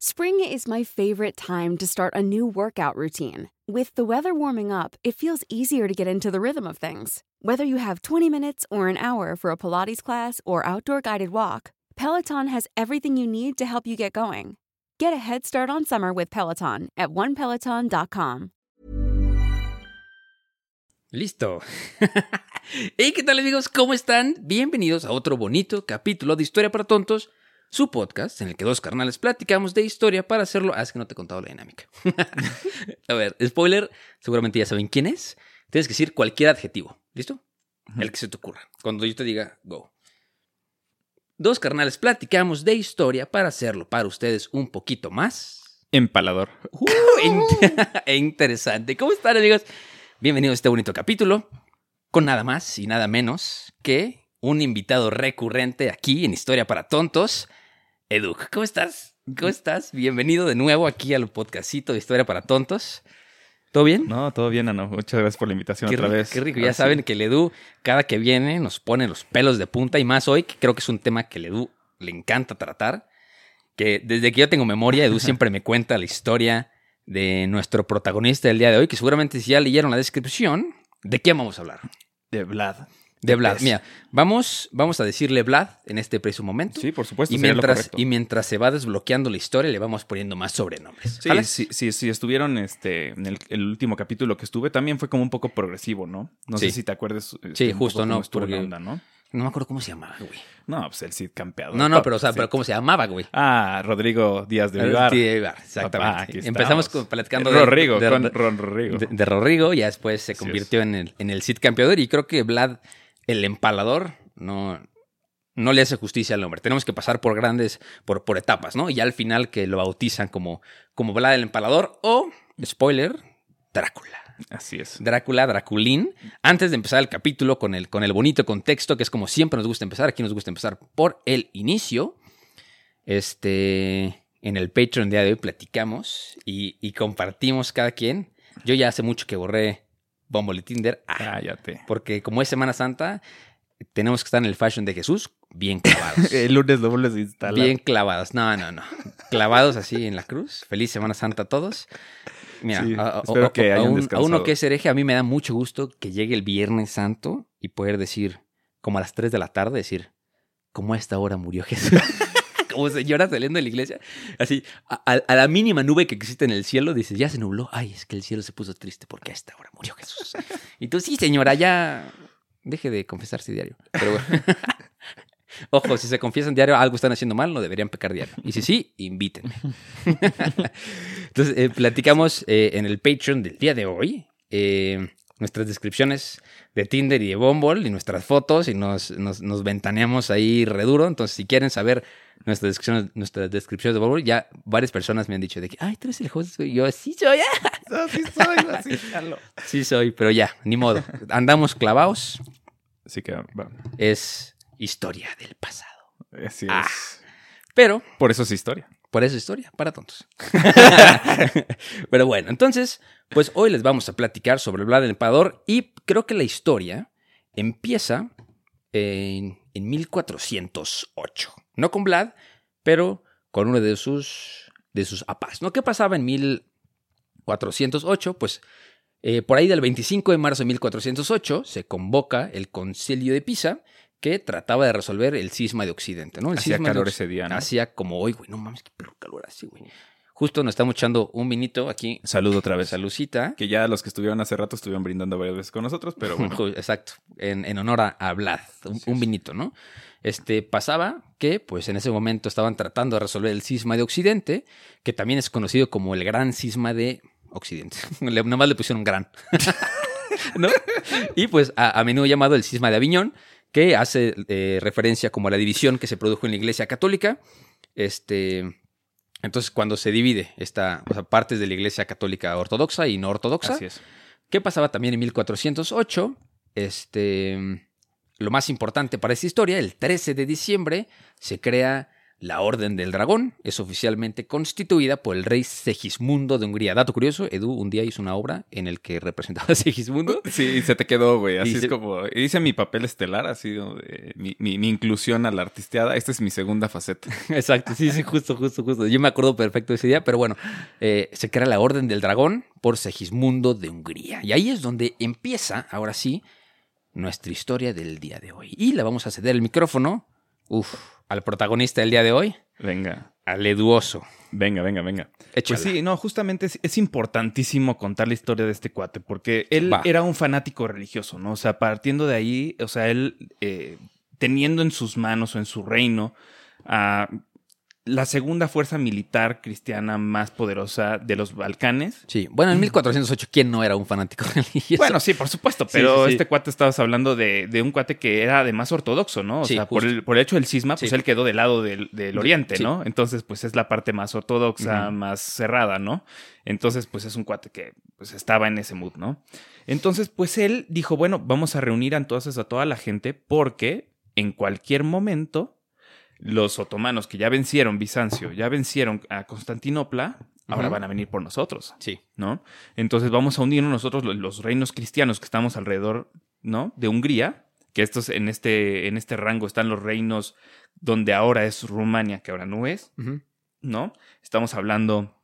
Spring is my favorite time to start a new workout routine. With the weather warming up, it feels easier to get into the rhythm of things. Whether you have 20 minutes or an hour for a Pilates class or outdoor guided walk, Peloton has everything you need to help you get going. Get a head start on summer with Peloton at onepeloton.com. Listo. hey, ¿qué tal amigos? ¿Cómo están? Bienvenidos a otro bonito capítulo de Historia para Tontos, su podcast en el que dos carnales platicamos de historia para hacerlo. Ah, es que no te he contado la dinámica. a ver, spoiler, seguramente ya saben quién es. Tienes que decir cualquier adjetivo. ¿Listo? El que se te ocurra. Cuando yo te diga go. Dos carnales platicamos de historia para hacerlo para ustedes un poquito más. Empalador. Uh, interesante. ¿Cómo están, amigos? Bienvenidos a este bonito capítulo. Con nada más y nada menos que un invitado recurrente aquí en Historia para Tontos. Edu, ¿cómo estás? ¿Cómo estás? Bienvenido de nuevo aquí al podcastito de Historia para Tontos. ¿Todo bien? No, todo bien, Ano. Muchas gracias por la invitación qué otra rico, vez. Qué rico. Ya sí. saben que el Edu, cada que viene, nos pone los pelos de punta y más hoy, que creo que es un tema que el Edu le encanta tratar. Que desde que yo tengo memoria, Edu siempre me cuenta la historia de nuestro protagonista del día de hoy, que seguramente si ya leyeron la descripción, ¿de quién vamos a hablar? De Vlad. De Vlad. Tepes. Mira, vamos, vamos a decirle Vlad en este preciso momento. Sí, por supuesto. y mientras, y mientras se va desbloqueando la historia, le vamos poniendo más sobrenombres. Sí, sí, sí, sí, estuvieron este, en el, el último capítulo que estuve, también fue como un poco progresivo, ¿no? No Sí. sé si te acuerdas. este, Sí, un justo, no, porque- onda, ¿no? No me acuerdo cómo se llamaba, güey. No, pues el Cid campeador. No, no, pero, o sea, pero ¿cómo se llamaba, güey? Ah, Rodrigo Díaz de Vivar. Sí, exactamente. Empezamos con- platicando Rodrigo, de, con de, Ron Rodrigo. de- Rodrigo, ya después se convirtió en el, en el Cid campeador y creo que Vlad, el empalador, no, no le hace justicia al nombre. Tenemos que pasar por grandes, por, por etapas, ¿no? Y al final que lo bautizan como, como Vlad el empalador o, spoiler, Drácula. Así es. Drácula, Draculín. Antes de empezar el capítulo con el, con el bonito contexto, que es como siempre nos gusta empezar, aquí nos gusta empezar por el inicio. Este, en el Patreon día de hoy platicamos y, y compartimos cada quien. Yo ya hace mucho que borré Bumble y Tinder, ah, Cállate. porque como es Semana Santa, tenemos que estar en el fashion de Jesús bien clavados. El lunes lo vuelves a instalar. Bien clavados. No, no, no. Clavados así en la cruz. Feliz Semana Santa a todos. Mira, Sí, a, espero a- que a hayan un- a descansado. uno que es hereje, a mí me da mucho gusto que llegue el Viernes Santo y poder decir, como a las 3 de la tarde, decir, como a esta hora murió Jesús. como señora saliendo de la iglesia. Así, a- a la mínima nube que existe en el cielo, dices, ya se nubló. Ay, es que el cielo se puso triste porque a esta hora murió Jesús. y tú, sí, señora, ya deje de confesarse diario. Pero bueno. Ojo, si se confiesan diario, algo están haciendo mal, no deberían pecar diario. Y si sí, invítenme. Entonces, eh, platicamos eh, en el Patreon del día de hoy eh, nuestras descripciones de Tinder y de Bumble y nuestras fotos y nos, nos, nos ventaneamos ahí reduro. Entonces, si quieren saber nuestras descripciones, nuestras descripciones de Bumble, ya varias personas me han dicho de que, ay, tú eres el host. Y yo, sí soy, ah, Así soy, así jalo. sí soy, pero ya, ni modo. Andamos clavados. Así que, bueno, Es historia del pasado. así es. Ah. Pero Por eso es historia. Por eso historia, para tontos. Pero bueno, entonces, pues hoy les vamos a platicar sobre Vlad el Emperador y creo que la historia empieza en, en 1408. No con Vlad, pero con uno de sus, de sus apás. ¿no? ¿Qué pasaba en 1408? Pues eh, por ahí del 25 de marzo de 1408 se convoca el Concilio de Pisa que trataba de resolver el cisma de Occidente, ¿no? El Hacía cisma de calor ese día, ¿no? Hacía como hoy, güey. No mames, qué calor así, güey. Justo nos estamos echando un vinito aquí. Saludo otra vez. Salucita. Que ya los que estuvieron hace rato estuvieron brindando varias veces con nosotros, pero bueno. Exacto. En, en honor a, Vlad. Un, vinito, ¿no? Este pasaba que, pues en ese momento estaban tratando de resolver el cisma de Occidente, que también es conocido como el gran cisma de Occidente. Le, nada más le pusieron gran. ¿No? Y pues a, a menudo llamado el cisma de Aviñón, que hace eh, referencia como a la división que se produjo en la Iglesia Católica. Este. Entonces, cuando se divide esta, o sea, partes de la Iglesia Católica ortodoxa y no ortodoxa, Así es. ¿Qué pasaba también en 1408? Este, lo más importante para esta historia, el 13 de diciembre se crea La Orden del Dragón es oficialmente constituida por el rey Segismundo de Hungría. Dato curioso, Edu un día hizo una obra en el que representaba a Segismundo. Sí, se te quedó, güey. Así Y es se- como. Hice mi papel estelar, mi, mi- mi inclusión a la artisteada. Esta es mi segunda faceta. Exacto, sí, sí, justo, justo, justo. Yo me acuerdo perfecto de ese día, pero bueno, eh, se crea la Orden del Dragón por Segismundo de Hungría. Y ahí es donde empieza, ahora sí, nuestra historia del día de hoy. Y le vamos a ceder el micrófono, uf, al protagonista del día de hoy, Venga. al Eduoso. Venga, venga, venga. Échala. Pues sí, no, justamente es, es importantísimo contar la historia de este cuate, porque él Va. era un fanático religioso, ¿no? O sea, partiendo de ahí, o sea, él eh, teniendo en sus manos o en su reino a la segunda fuerza militar cristiana más poderosa de los Balcanes. Sí, bueno, en 1408, ¿quién no era un fanático religioso? Bueno, sí, por supuesto, pero sí, sí. este cuate estabas hablando de, de un cuate que era además ortodoxo, ¿no? O sea, por el, por el hecho del cisma, pues él quedó del lado del, del oriente. ¿no? Entonces, pues es la parte más ortodoxa, más cerrada, ¿no? Entonces, pues es un cuate que pues estaba en ese mood, ¿no? Entonces, pues él dijo, bueno, vamos a reunir entonces a toda la gente porque en cualquier momento los otomanos que ya vencieron Bizancio, ya vencieron a Constantinopla, ahora van a venir por nosotros. Sí, ¿no? Entonces vamos a unirnos nosotros lo- los reinos cristianos que estamos alrededor, ¿no? De Hungría, que estos en este, en este rango están los reinos donde ahora es Rumania, que ahora no es. ¿no? Estamos hablando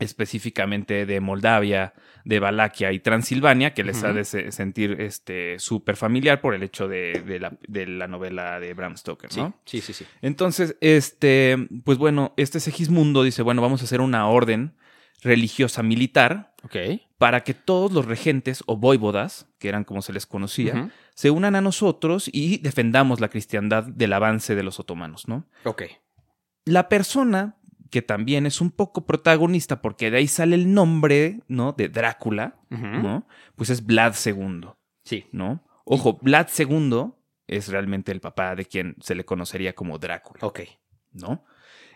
específicamente de Moldavia, de Valaquia y Transilvania, que les ha de se- sentir este súper familiar por el hecho de, de la, de la novela de Bram Stoker, sí, ¿no? sí, sí, sí. Entonces, este, pues bueno, este Segismundo dice, bueno, vamos a hacer una orden religiosa militar para que todos los regentes o voivodas, que eran como se les conocía, se unan a nosotros y defendamos la cristiandad del avance de los otomanos, ¿no? Ok. La persona que también es un poco protagonista, porque de ahí sale el nombre, ¿no? De Drácula. ¿no? Pues es Vlad II, Sí. ¿no? Ojo, Vlad II es realmente el papá de quien se le conocería como Drácula. Ok. ¿no?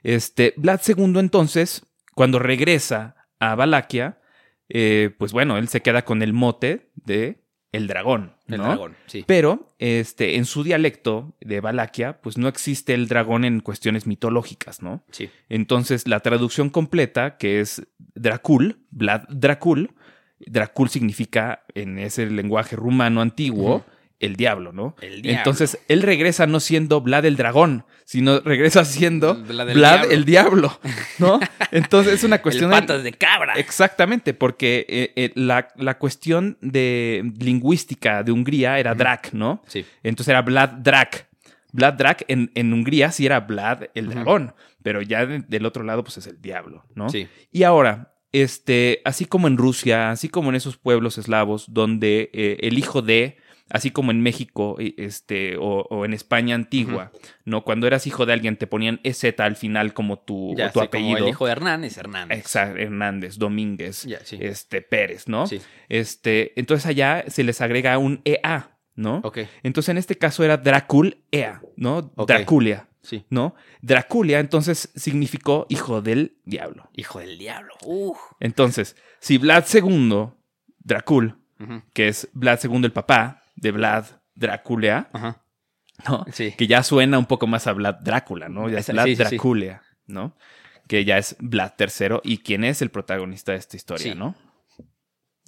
Este, Vlad II entonces, cuando regresa a Valaquia, eh, pues bueno, él se queda con el mote de el dragón, El ¿no? dragón, sí. Pero este, en su dialecto de Valaquia, pues no existe el dragón en cuestiones mitológicas, ¿no? Sí. Entonces, la traducción completa, que es Dracul, Vlad Dracul, Dracul significa en ese lenguaje rumano antiguo. El diablo, ¿no? El diablo. Entonces, él regresa no siendo Vlad el dragón, sino regresa siendo Vlad Vlad, el el, diablo. ¿no? Entonces, es una cuestión el patas de cabra. Exactamente, porque eh, eh, la, la cuestión de lingüística de Hungría era. Drac, ¿no? Sí. Entonces era Vlad Drac. Vlad Drac en, en Hungría sí era Vlad el dragón, pero ya de- del otro lado pues es el diablo, ¿no? Sí. Y ahora, este, así como en Rusia, así como en esos pueblos eslavos donde eh, el hijo de, así como en México, eh, este, o, o en España antigua, ¿no? Cuando eras hijo de alguien te ponían EZ al final como tu, Ya, tu sí, apellido. Como el hijo de Hernán es Hernández. Exacto, Hernández, Domínguez, Ya, sí. este, Pérez, ¿no? Sí. Este, entonces allá se les agrega un EA, ¿no? Ok. Entonces en este caso era Dracul EA, ¿no? Ok. Draculia, Sí. ¿no? Draculia entonces significó hijo del diablo. Hijo del diablo. Uf. Entonces, si Vlad II, Dracul, que es Vlad II el papá de Vlad Draculia, Ajá. ¿no? Sí. Que ya suena un poco más a Vlad Drácula, ¿no? Ya es Vlad sí, sí. Draculia, ¿no? Que ya es Vlad III y quien es el protagonista de esta historia. ¿no?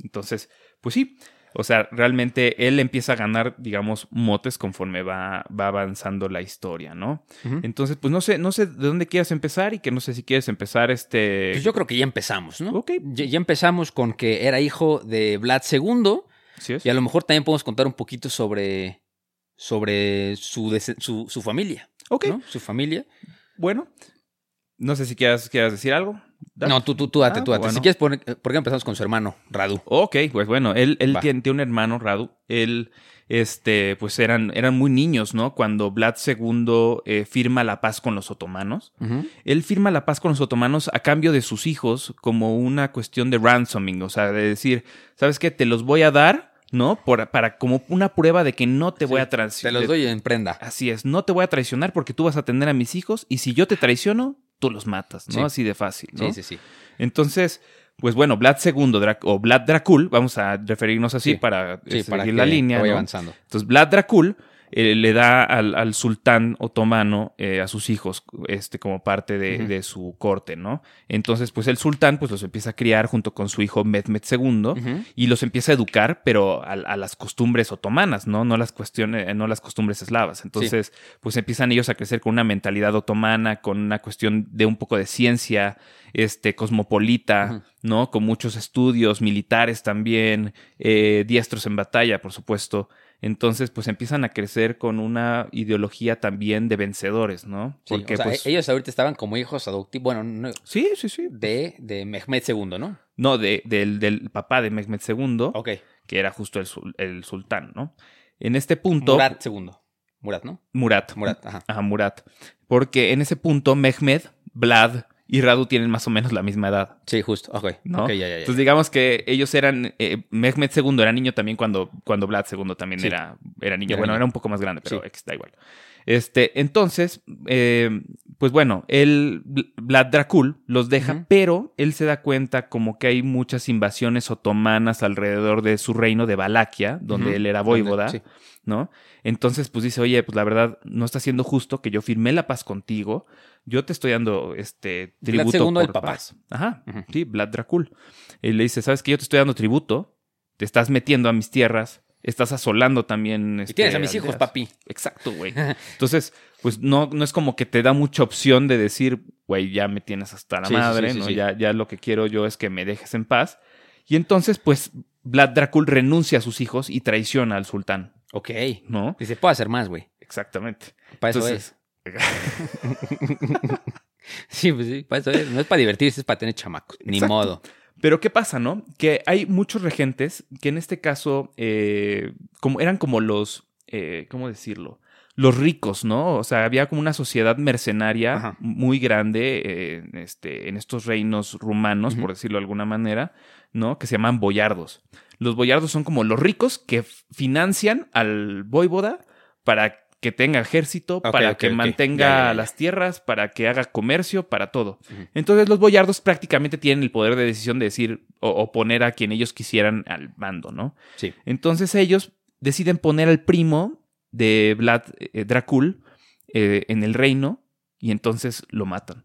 Entonces, pues sí. O sea, realmente él empieza a ganar, digamos, motes conforme va, va avanzando la historia, ¿no? Entonces, pues no sé, no sé de dónde quieras empezar y que no sé si quieres empezar este. Pues yo creo que ya empezamos, ¿no? Ok. Ya, ya empezamos con que era hijo de Vlad II Y a lo mejor también podemos contar un poquito sobre, sobre su, su, su familia, Ok. ¿no? Su familia. Bueno. No sé si quieras, quieras decir algo. No, tú, tú, tú date, Ah, tú date. bueno. Si quieres, poner- ¿por qué empezamos con su hermano, Radu? Ok, pues bueno, él, él tiene un hermano, Radu. Él, este, pues eran, eran muy niños, ¿no? Cuando Vlad II eh, firma la paz con los otomanos. Él firma la paz con los otomanos a cambio de sus hijos como una cuestión de ransoming, o sea, de decir, ¿sabes qué? Te los voy a dar, ¿no? Por, para como una prueba de que no te voy a Te traicionar. los doy en prenda. Así es, no te voy a traicionar porque tú vas a tener a mis hijos y si yo te traiciono, tú los matas, ¿no? Sí. Así de fácil, ¿no? Sí, sí, sí. Entonces, pues bueno, Vlad II Drac- o Vlad Dracul, vamos a referirnos así Sí. para Sí, para seguir la línea. ¿no? avanzando. Entonces, Vlad Dracul eh, le da al, al sultán otomano eh, a sus hijos este, como parte de, su corte, ¿no? Entonces, pues el sultán pues los empieza a criar junto con su hijo Mehmed II y los empieza a educar, pero a, a las costumbres otomanas, ¿no? No las cuestiones, no las costumbres eslavas. Entonces, pues empiezan ellos a crecer con una mentalidad otomana, con una cuestión de un poco de ciencia, este, cosmopolita. ¿no? Con muchos estudios militares también, eh, diestros en batalla, por supuesto. Entonces, pues empiezan a crecer con una ideología también de vencedores, ¿no? Sí, Porque, o sea, pues. ellos ahorita estaban como hijos adoptivos, bueno, no- Sí, sí, sí. de, de Mehmed II, ¿no? No, de, del, del papá de Mehmed II, Ok. que era justo el, el sultán, ¿no? En este punto. Murat II. Murat, ¿no? Murat. Murat, ajá. Ajá, Murat. Porque en ese punto, Mehmed, Vlad y Radu tienen más o menos la misma edad. Sí, justo. Ok. ¿no? Ok, ya, ya, ya. Entonces digamos que ellos eran, eh, Mehmed II era niño también cuando, cuando Vlad II también Sí. era, era niño. Era bueno, niño. era un poco más grande, pero Sí. X, da igual. Este, entonces, eh, pues bueno, él, Vl- Vlad Dracul los deja, pero él se da cuenta como que hay muchas invasiones otomanas alrededor de su reino de Valaquia, donde él era voivoda, sí. ¿no? Entonces, pues dice, oye, pues la verdad no está siendo justo que yo firmé la paz contigo, yo te estoy dando este Vlad tributo II, por el papá. paz. Ajá, sí, Vlad Dracul. Y le dice, ¿sabes que Yo te estoy dando tributo, te estás metiendo a mis tierras, estás asolando también... Y este, tienes a mis hijos, aldeas". papi. Exacto, güey. Entonces, pues no, no es como que te da mucha opción de decir, güey, ya me tienes hasta la Sí, madre, sí, sí, ¿no? Ya, ya lo que quiero yo es que me dejes en paz. Y entonces, pues, Vlad Dracul renuncia a sus hijos y traiciona al sultán, Ok. ¿no? Dice, puedo hacer más, güey. Exactamente. Para eso Entonces, es. Sí, pues sí, para eso es. No es para divertirse, es para tener chamacos. Ni Exacto. modo. Pero ¿qué pasa, no? Que hay muchos regentes que en este caso eh, como, eran como los, eh, ¿cómo decirlo? Los ricos, ¿no? O sea, había como una sociedad mercenaria Ajá. muy grande eh, en este, en estos reinos rumanos, por decirlo de alguna manera, ¿no? Que se llaman boyardos. Los boyardos son como los ricos que financian al voivoda para que tenga ejército, para que mantenga Ya, ya, ya. las tierras, para que haga comercio, para todo. Entonces los boyardos prácticamente tienen el poder de decisión de decir o, o poner a quien ellos quisieran al mando, ¿no? Sí. Entonces ellos deciden poner al primo de Vlad eh, Dracul eh, en el reino y entonces lo matan.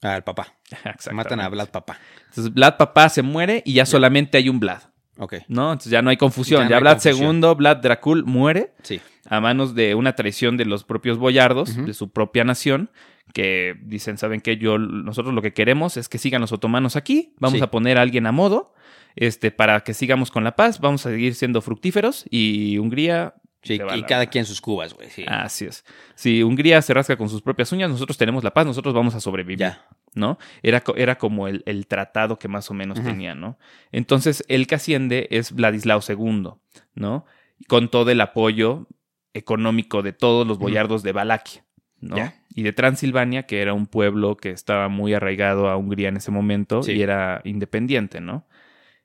Al papá. Exactamente. Matan a Vlad papá. Entonces Vlad papá se muere y ya solamente hay un Vlad, Ok. ¿no? Entonces ya no hay confusión. Ya Vlad. II, Vlad Dracul muere Sí. a manos de una traición de los propios boyardos, de su propia nación, que dicen, ¿saben qué? Yo, nosotros lo que queremos es que sigan los otomanos aquí, vamos Sí. a poner a alguien a modo, este, para que sigamos con la paz, vamos a seguir siendo fructíferos y Hungría... Sí, y la- cada quien sus cubas, güey. Sí. Así es. Si Hungría se rasca con sus propias uñas, nosotros tenemos la paz, nosotros vamos a sobrevivir. ya. ¿no? Era, era como el, el tratado que más o menos tenía, ¿no? Entonces, el que asciende es Vladislao II, ¿no? Con todo el apoyo económico de todos los boyardos de Valaquia, ¿no? Ya. Y de Transilvania, que era un pueblo que estaba muy arraigado a Hungría en ese momento Sí. y era independiente, ¿no?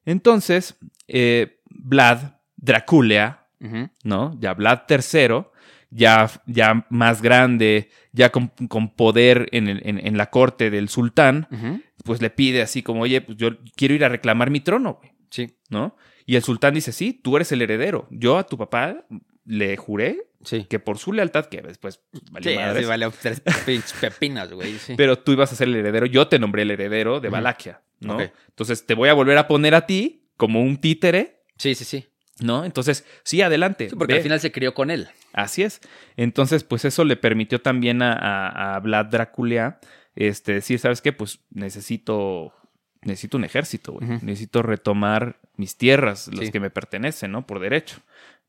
Entonces, eh, Vlad Draculea, ¿no? Ya Vlad III, ya, ya más grande, ya con, con poder en, el- en- en la corte del sultán, pues le pide así como, oye, pues yo quiero ir a reclamar mi trono, güey", Sí. ¿no? Y el sultán dice, sí, tú eres el heredero. Yo a tu papá le juré Sí. que por su lealtad, que después valió Sí, madres, así vale tres güey. Sí. pero tú ibas a ser el heredero, yo te nombré el heredero de. Valaquia, ¿no? Entonces te voy a volver a poner a ti como un títere, sí, sí, sí. ¿No? Entonces, sí, adelante. Sí, porque ve. al final se crió con él. Así es. Entonces, pues eso le permitió también a, a, a Vlad Draculea este, decir, ¿sabes qué? Pues necesito, necesito un ejército, güey. Necesito retomar mis tierras, las Sí. que me pertenecen, ¿no? Por derecho,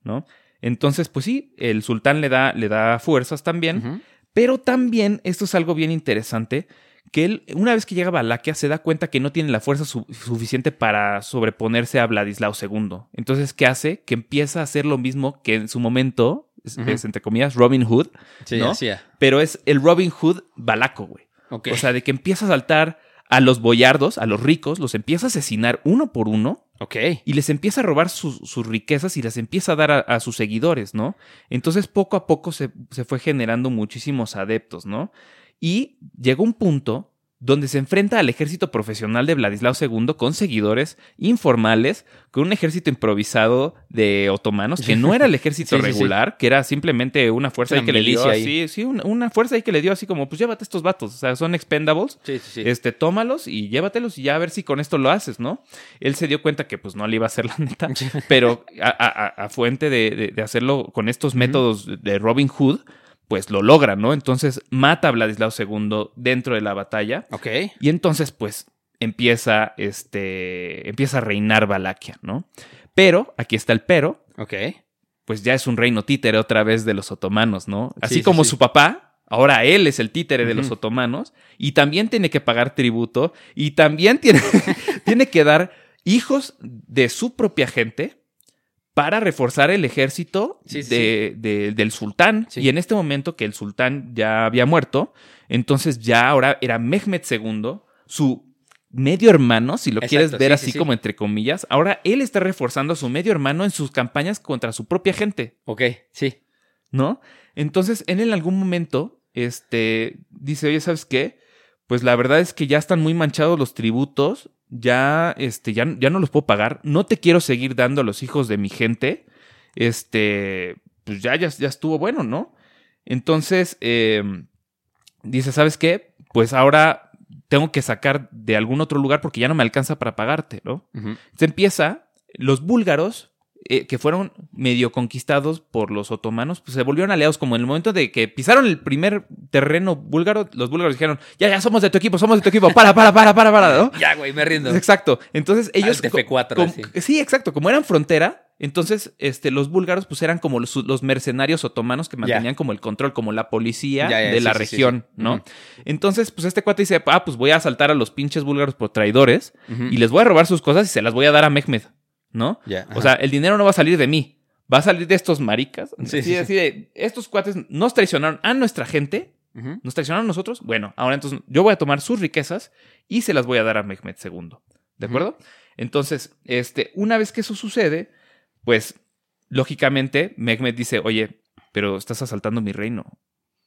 ¿no? Entonces, pues sí, el sultán le da, le da fuerzas también, pero también, esto es algo bien interesante, que él, una vez que llega a Valaquia, se da cuenta que no tiene la fuerza su- suficiente para sobreponerse a Vladislao II. Entonces, ¿qué hace? Que empieza a hacer lo mismo que en su momento, es, entre comillas, Robin Hood, Sí, ¿no? hacía. pero es el Robin Hood balaco, güey. Ok. O sea, de que empieza a saltar a los boyardos, a los ricos, los empieza a asesinar uno por uno ok. y les empieza a robar sus- sus riquezas y las empieza a dar a, a sus seguidores, ¿no? Entonces poco a poco se, se fue generando muchísimos adeptos, ¿no? Y llegó un punto donde se enfrenta al ejército profesional de Vladislao II con seguidores informales, con un ejército improvisado de otomanos, que no era el ejército Sí, sí, sí. regular, que era simplemente una fuerza ahí que le dio así, sí, una, una fuerza ahí que le dio así como, pues llévate estos vatos, o sea, son expendables, Sí, sí, sí. este, tómalos y llévatelos y ya a ver si con esto lo haces, ¿no? Él se dio cuenta que pues no le iba a hacer la neta, pero a, a- a- a fuente de, de- de hacerlo con estos métodos de Robin Hood, pues lo logra, ¿no? Entonces mata a Vladislao II dentro de la batalla Ok. y entonces pues empieza, este, empieza a reinar Valaquia, ¿no? Pero, aquí está el pero, Ok. pues ya es un reino títere otra vez de los otomanos, ¿no? Así Sí, sí, como sí. su papá, ahora él es el títere de los otomanos y también tiene que pagar tributo y también tiene, tiene que dar hijos de su propia gente para reforzar el ejército Sí, sí, de- de- del sultán. Y en este momento que el sultán ya había muerto, entonces ya ahora era Mehmed II, su medio hermano, si lo Exacto, quieres ver sí, así sí, sí. como entre comillas, ahora él está reforzando a su medio hermano en sus campañas contra su propia gente. Ok. Sí. ¿no? Entonces, él en algún momento, este, dice, oye, ¿sabes qué? Pues la verdad es que ya están muy manchados los tributos, ya, este, ya, ya no los puedo pagar, no te quiero seguir dando a los hijos de mi gente, este, pues ya, ya, ya estuvo bueno, ¿no? Entonces, eh, dice, ¿sabes qué? Pues ahora tengo que sacar de algún otro lugar porque ya no me alcanza para pagarte, ¿no? Se empieza, los búlgaros, eh, que fueron medio conquistados por los otomanos, pues se volvieron aliados como en el momento de que pisaron el primer terreno búlgaro, los búlgaros dijeron, ya, ya somos de tu equipo, somos de tu equipo, para, para, para, para, para, ¿no? Ya, güey, me rindo. Exacto. Entonces ellos... Al TF4, co- así. Sí, exacto. Como eran frontera, entonces este, los búlgaros pues eran como los, los mercenarios otomanos que mantenían como el control, como la policía de sí, la sí, región, sí. ¿no? Entonces, pues este cuate dice, ah, pues voy a asaltar a los pinches búlgaros por traidores y les voy a robar sus cosas y se las voy a dar a Mehmed, ¿no? O sea, el dinero no va a salir de mí, va a salir de estos maricas. Sí, de, estos cuates nos traicionaron a nuestra gente, nos traicionaron a nosotros. Bueno, ahora entonces yo voy a tomar sus riquezas y se las voy a dar a Mehmed II. ¿De acuerdo? Entonces, este, una vez que eso sucede, pues lógicamente Mehmed dice, oye, pero estás asaltando mi reino.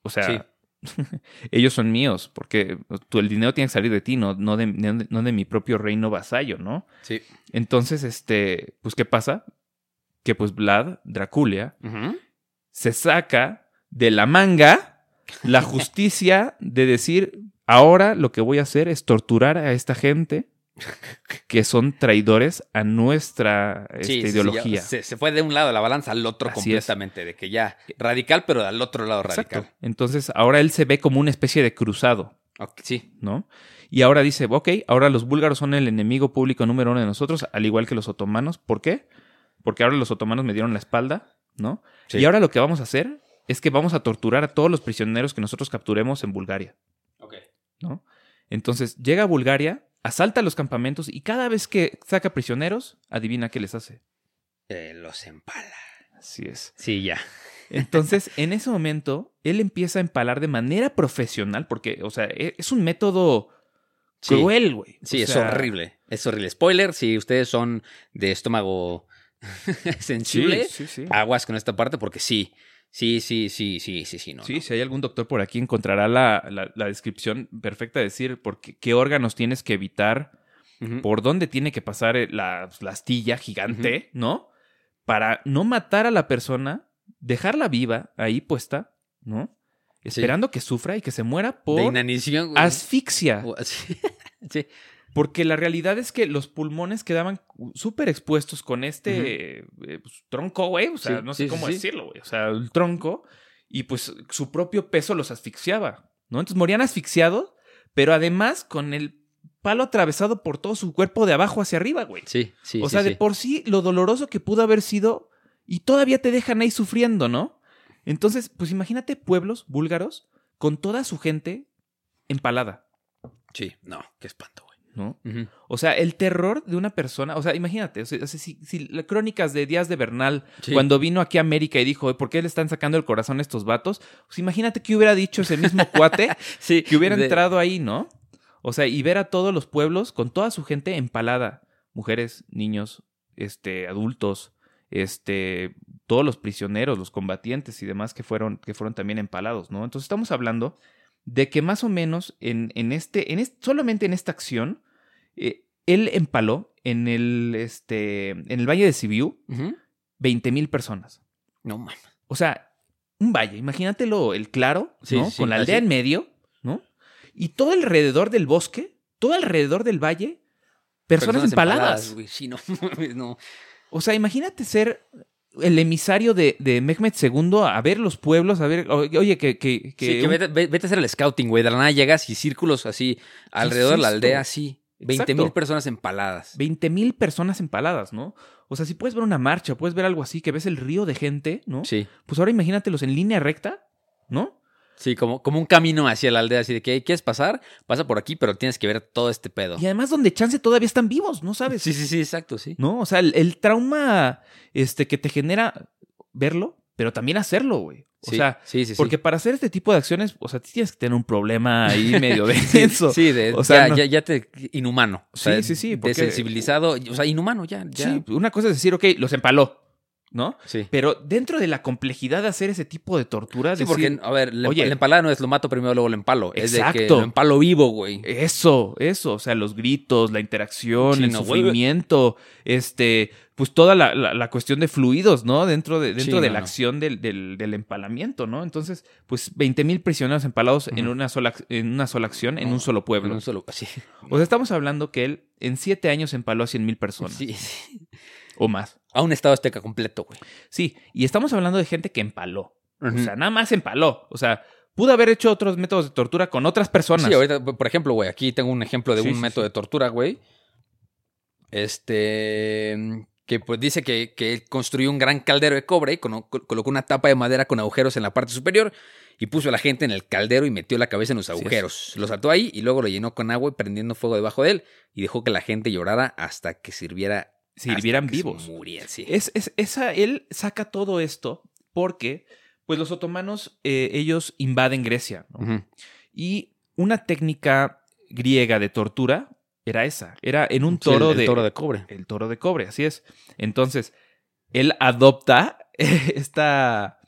O sea, ellos son míos, porque tú, el dinero tiene que salir de ti, no, no, de, no de mi propio reino vasallo, ¿no? Sí. Entonces, este, pues, ¿qué pasa? Que pues Vlad, Draculia, se saca de la manga la justicia de decir, ahora lo que voy a hacer es torturar a esta gente que son traidores a nuestra este, Sí, sí, sí, ideología. se, se fue de un lado de la balanza al otro Así es. completamente. De que ya radical, pero al otro lado Exacto. radical. Entonces, ahora él se ve como una especie de cruzado. Sí. ¿no? Y ahora dice, ok, ahora los búlgaros son el enemigo público número uno de nosotros, al igual que los otomanos. ¿Por qué? Porque ahora los otomanos me dieron la espalda, ¿no? Sí. Y ahora lo que vamos a hacer es que vamos a torturar a todos los prisioneros que nosotros capturemos en Bulgaria, Ok. ¿no? Entonces llega a Bulgaria, asalta los campamentos y cada vez que saca prisioneros, adivina qué les hace. Eh, los empala. Así es. Sí, ya. Entonces, en ese momento, él empieza a empalar de manera profesional, porque, o sea, e- es un método Sí. cruel, güey. Sí, O es horrible. Es horrible. Spoiler, si ustedes son de estómago sensible, Sí, sí, sí. aguas con esta parte porque sí. Sí, sí, sí, sí, sí, sí, no. sí, no. si hay algún doctor por aquí, encontrará la, la- la descripción perfecta de decir por qué, qué órganos tienes que evitar, por dónde tiene que pasar eh, la, la astilla gigante, ¿no? Para no matar a la persona, dejarla viva ahí puesta, ¿no? Esperando que sufra y que se muera De por inanición. güey. asfixia. Sí. sí. Porque la realidad es que los pulmones quedaban súper expuestos con este eh, pues, tronco, güey. O sea, Sí, no sé sí, cómo sí, decirlo, güey. O sea, el tronco. Y pues su propio peso los asfixiaba, ¿no? Entonces morían asfixiados, pero además con el palo atravesado por todo su cuerpo de abajo hacia arriba, güey. Sí, sí. o sea, de por sí lo doloroso que pudo haber sido y todavía te dejan ahí sufriendo, ¿no? Entonces, pues imagínate pueblos búlgaros con toda su gente empalada, Sí, no, qué espanto, ¿no? O sea, el terror de una persona, o sea, imagínate, o sea, si, si las crónicas de Díaz de Bernal, Sí. cuando vino aquí a América y dijo, ¿por qué le están sacando el corazón a estos vatos? Pues imagínate que hubiera dicho ese mismo cuate, Sí, que hubiera de- entrado ahí, ¿no? O sea, y ver a todos los pueblos con toda su gente empalada, mujeres, niños, este, adultos, este, todos los prisioneros, los combatientes y demás que fueron, que fueron también empalados, ¿no? Entonces estamos hablando de que más o menos en, en este, en este, solamente en esta acción, eh, él empaló en el, este, en el Valle de Sibiu Ujú. 20 mil personas. No mames. O sea, un valle, imagínatelo, el claro, Sí, ¿no? sí, Con la aldea así. en medio, ¿no? Y todo alrededor del bosque, todo alrededor del valle, personas, empaladas. güey. Sí, no no. O sea, imagínate ser el emisario de, de Mehmet II a ver los pueblos, a ver, oye, que... que, que Sí, que un- vete, ve- vete a hacer el scouting, güey. De la nada llegas y círculos así alrededor de la aldea, sí. 20 mil personas empaladas. 20 mil personas empaladas, ¿no? O sea, si puedes ver una marcha, puedes ver algo así, que ves el río de gente, ¿no? Sí. Pues ahora imagínatelos en línea recta, ¿no? Sí, como, como un camino hacia la aldea, así de que quieres pasar, pasa por aquí, pero tienes que ver todo este pedo. Y además donde chance todavía están vivos, ¿no sabes? Sí, sí, sí, exacto, sí. ¿No? O sea, el, el trauma este, que te genera verlo, pero también hacerlo, güey. O Sí, sea, sí, sí, porque para hacer este tipo de acciones, o sea, tienes que tener un problema ahí medio denso. Sí, de, O sea, ya, no- ya, ya te. Inhumano. O sea, Sí, sí, sí, porque- Desensibilizado. O sea, inhumano ya. ya. Sí, una cosa es decir, ok, los empaló, ¿no? Sí. Pero dentro de la complejidad de hacer ese tipo de tortura, Sí, decir, porque, a ver, la oye. la empalada no es lo mato primero, luego lo empalo. Es de que Exacto. lo empalo vivo, güey. Eso, eso, o sea, los gritos, la interacción, Sí, el no, sufrimiento, este, pues toda la, la- la cuestión de fluidos, ¿no? Dentro de, dentro Sí, de no, la no. acción del, del- del empalamiento, ¿no? Entonces, pues 20 mil prisioneros empalados en, una sola, en una sola acción, en un solo pueblo. En un solo. Sí. O sea, estamos hablando que él en siete años empaló a 100 mil personas Sí, sí. o más. A un estado azteca completo, güey. Sí, y estamos hablando de gente que empaló. O sea, nada más empaló. O sea, pudo haber hecho otros métodos de tortura con otras personas. Sí, ahorita, por ejemplo, güey, aquí tengo un ejemplo de Sí, un sí, método sí. de tortura, güey. Este. Que pues dice que, que él construyó un gran caldero de cobre y colocó una tapa de madera con agujeros en la parte superior y puso a la gente en el caldero y metió la cabeza en los agujeros. Lo saltó ahí y luego lo llenó con agua y prendiendo fuego debajo de él y dejó que la gente llorara hasta que sirviera. Sirvieran hasta que se vivos. murieran, sí. Es, es- esa, él saca todo esto porque, pues los otomanos, eh, ellos invaden Grecia. ¿no? Y una técnica griega de tortura era esa. Era en un Sí, el- toro el de... toro de cobre. El toro de cobre, así es. Entonces, él adopta esta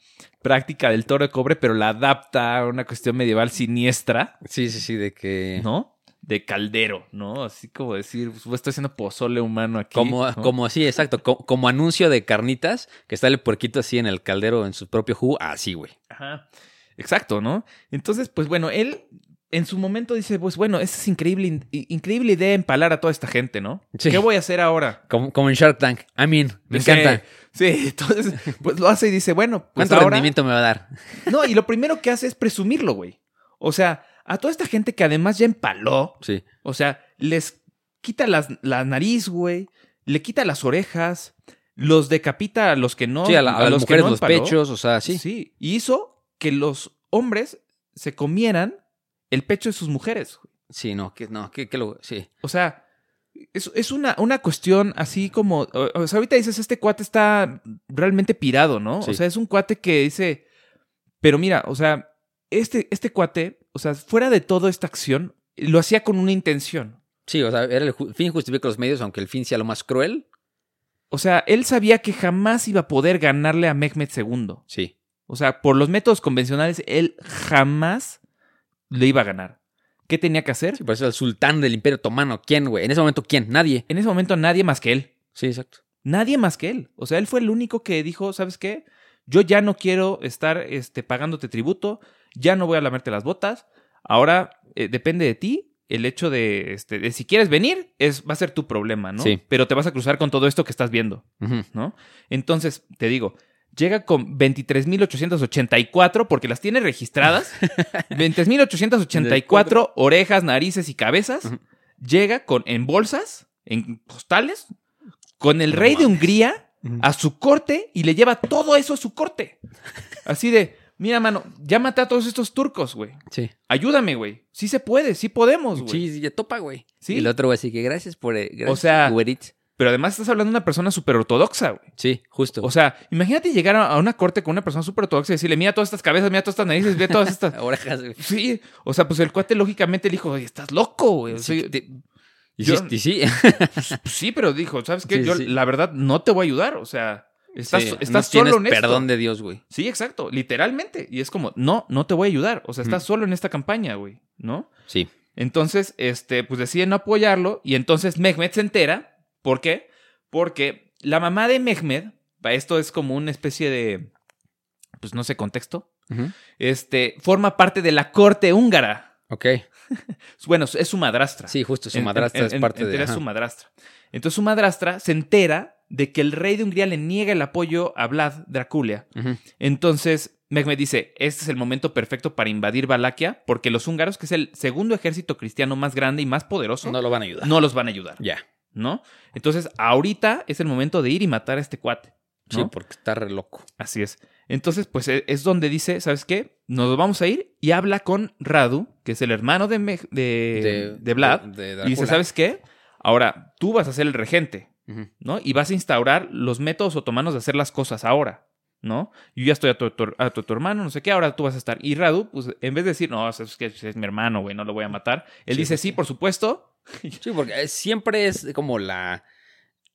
práctica del toro de cobre, pero la adapta a una cuestión medieval siniestra, Sí, sí, sí, de que. ¿no? De caldero, ¿no? Así como decir, pues, estoy haciendo pozole humano aquí. Como, ¿no? como sí, exacto. co- Como, anuncio de carnitas, que está el puerquito así en el caldero en su propio jugo, así, güey. Ajá. Exacto, ¿no? Entonces, pues bueno, él en su momento dice, pues bueno, esa es increíble, in- increíble idea empalar a toda esta gente, ¿no? Sí. ¿Qué voy a hacer ahora? Como, como en Shark Tank. I mean, me Sí, encanta. Sí, entonces, pues lo hace y dice, bueno, pues ¿Cuánto ahora... rendimiento me va a dar? No, y lo primero que hace es presumirlo, güey. O sea, a toda esta gente que además ya empaló, Sí. o sea, les quita las, la nariz, güey, le quita las orejas, los decapita a los que no... sí, a, la- a las los que mujeres no los empaló. pechos, o sea, sí. Sí, y hizo que los hombres se comieran el pecho de sus mujeres. güey. Sí, no, que no, que, que lo, sí. O sea, es, es una, una cuestión así como. O, o sea, ahorita dices, este cuate está realmente pirado, ¿no? Sí. O sea, es un cuate que dice. Pero mira, o sea, este, este cuate, o sea, fuera de toda esta acción, lo hacía con una intención. Sí, o sea, era el ju- fin justifica los medios, aunque el fin sea lo más cruel. O sea, él sabía que jamás iba a poder ganarle a Mehmet II. Sí. O sea, por los métodos convencionales, él jamás le iba a ganar. ¿Qué tenía que hacer? Sí, por eso el sultán del imperio otomano. ¿Quién, güey? En ese momento, ¿quién? Nadie. En ese momento nadie más que él. Sí, exacto. Nadie más que él. O sea, él fue el único que dijo, ¿sabes qué? Yo ya no quiero estar este, pagándote tributo, ya no voy a lamerte las botas. Ahora eh, depende de ti. El hecho de, este, de si quieres venir, es, va a ser tu problema, ¿no? Sí. Pero te vas a cruzar con todo esto que estás viendo. ¿no? Entonces, te digo, llega con 23.884 porque las tiene registradas. 20.884 orejas, narices y cabezas. Llega con en bolsas, en postales, con el No rey de. Hungría a su corte y le lleva todo eso a su corte. Así de, mira, mano, ya maté a todos estos turcos, güey. Sí. Ayúdame, güey. Sí se puede, sí podemos, güey. Sí, sí, ya topa, güey. Sí. Y el otro, güey, así que gracias por. eh, gracias, O sea-. Pero además estás hablando de una persona súper ortodoxa, güey. Sí, justo. O sea, imagínate llegar a una corte con una persona súper ortodoxa y decirle, mira todas estas cabezas, mira todas estas narices, mira todas estas... Orejas, güey. Sí, o sea, pues el cuate lógicamente le dijo, "Oye, estás loco, güey. O sea, Sí, te- y yo- sí, sí. sí, pero dijo, ¿sabes qué? Sí, Yo la verdad no te voy a ayudar, o sea, Estás, Sí, estás no solo en esto. perdón de Dios, güey. Sí, exacto, literalmente. Y es como, no, no te voy a ayudar. O sea, estás solo en esta campaña, güey, ¿no? Sí. Entonces, este, pues deciden no apoyarlo y entonces Mehmed se entera. ¿Por qué? Porque la mamá de Mehmed, esto es como una especie de, pues no sé, contexto, este, forma parte de la corte húngara. Ok. Bueno, es su madrastra. Sí, justo, su madrastra en- es parte en de... ajá. su madrastra. Entonces su madrastra se entera de que el rey de Hungría le niega el apoyo a Vlad Draculia. Entonces Mehmed dice, este es el momento perfecto para invadir Valaquia porque los húngaros, que es el segundo ejército cristiano más grande y más poderoso, No lo van a ayudar. no los van a ayudar, Ya. ¿no? Entonces ahorita es el momento de ir y matar a este cuate. Sí, porque está re loco. Así es. Entonces, pues e- es donde dice, ¿sabes qué? Nos vamos a ir y habla con Radu, que es el hermano de, Mej- de, de, Vlad. de- y dice. ¿sabes qué? Ahora tú vas a ser el regente, ¿no? Y vas a instaurar los métodos otomanos de hacer las cosas ahora, ¿no? Yo ya estoy a tu, tu- a tu, hermano, no sé qué, ahora tú vas a estar. Y Radu, pues en vez de decir, no, es que es mi hermano, güey, no lo voy a matar, él Sí, dice, sí. por supuesto. Sí, porque eh, siempre es como la,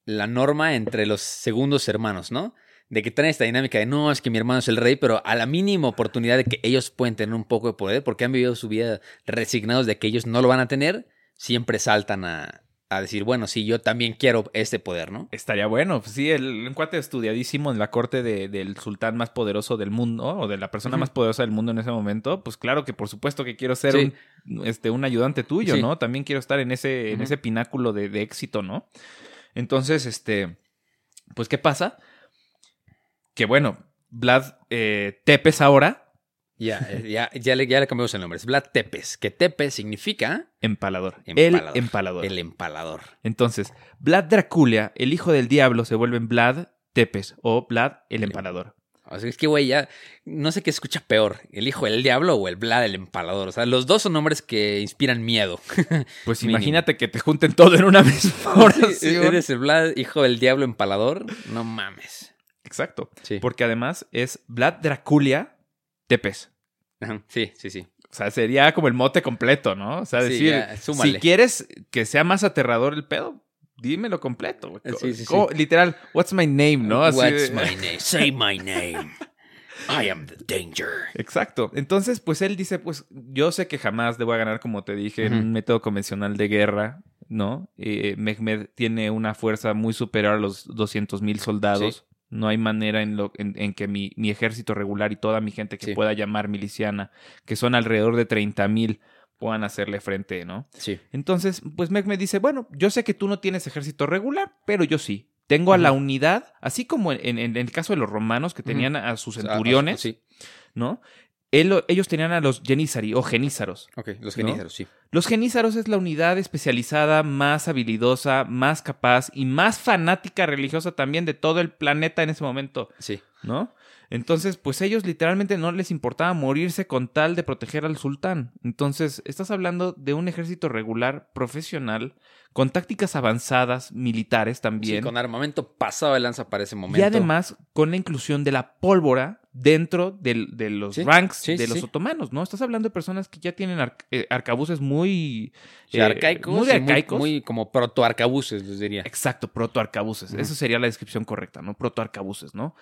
la norma entre los segundos hermanos, ¿no? De que traen esta dinámica de no, es que mi hermano es el rey, pero a la mínima oportunidad de que ellos pueden tener un poco de poder, porque han vivido su vida resignados de que ellos no lo van a tener, siempre saltan a, a decir, bueno, sí, yo también quiero este poder, ¿no? Estaría bueno, pues sí, el, un cuate estudiadísimo en la corte de- del sultán más poderoso del mundo, o de la persona más poderosa del mundo en ese momento, pues claro que por supuesto que quiero ser Sí. un, este, un ayudante tuyo, Sí. ¿no? También quiero estar en ese, en ese pináculo de, de éxito, ¿no? Entonces, este, pues, ¿qué pasa? Que bueno, Vlad eh, Tepes ahora, Ya, eh, ya, ya, le, ya le cambiamos el nombre, es Vlad Tepes, que Tepes significa empalador. Empalador. El empalador. el empalador. Entonces, Vlad Draculia, el hijo del diablo, se vuelve en Vlad Tepes o Vlad el El empalador. O sea, es que, güey, ya no sé qué escucha peor, el hijo del diablo o el Vlad el empalador. O sea, los dos son nombres que inspiran miedo. Pues imagínate que te junten todo en una misma oración. Eres el Vlad, hijo del diablo empalador. No mames. Exacto. Sí. Porque además es Vlad Draculia Tepes. Sí, sí, sí. O sea, sería como el mote completo, ¿no? O sea, Sí, decir, ya, súmale. si quieres que sea más aterrador el pedo, dímelo completo. güey. Sí, sí, sí. Como, Literal, what's my name, ¿no? Así What's de- my name? Say my name. I am the danger. Exacto. Entonces, pues él dice, pues yo sé que jamás debo ganar, como te dije, en un método convencional de guerra, ¿no? Eh, Mehmed tiene una fuerza muy superior a los 200 mil soldados. No hay manera en, lo, en, en que mi, mi ejército regular y toda mi gente que Sí. pueda llamar miliciana, que son alrededor de 30 mil, puedan hacerle frente, ¿no? Sí. Entonces, pues Mehmed dice, bueno, yo sé que tú no tienes ejército regular, pero yo sí. Tengo a la unidad, así como en, en- en el caso de los romanos que tenían a sus centuriones, Sí. ¿no? Él- ellos tenían a los genízari o genízaros. Ok, los ¿No? genízaros, sí. Los genízaros es la unidad especializada más habilidosa, más capaz y más fanática religiosa también de todo el planeta en ese momento, Sí. ¿no? Entonces, pues ellos literalmente no les importaba morirse con tal de proteger al sultán. Entonces, estás hablando de un ejército regular, profesional, con tácticas avanzadas, militares Sí, también. con armamento pasado de lanza para ese momento. Y además con la inclusión de la pólvora dentro del- de los Sí, ranks sí, de los sí. otomanos, ¿no? Estás hablando de personas que ya tienen arc- eh, arcabuces muy... Sí, eh, arcaicos. Muy arcaicos. Muy, como protoarcabuces, les diría. Exacto, protoarcabuces. Ujú. Esa sería la descripción correcta, ¿no? Protoarcabuces, ¿no?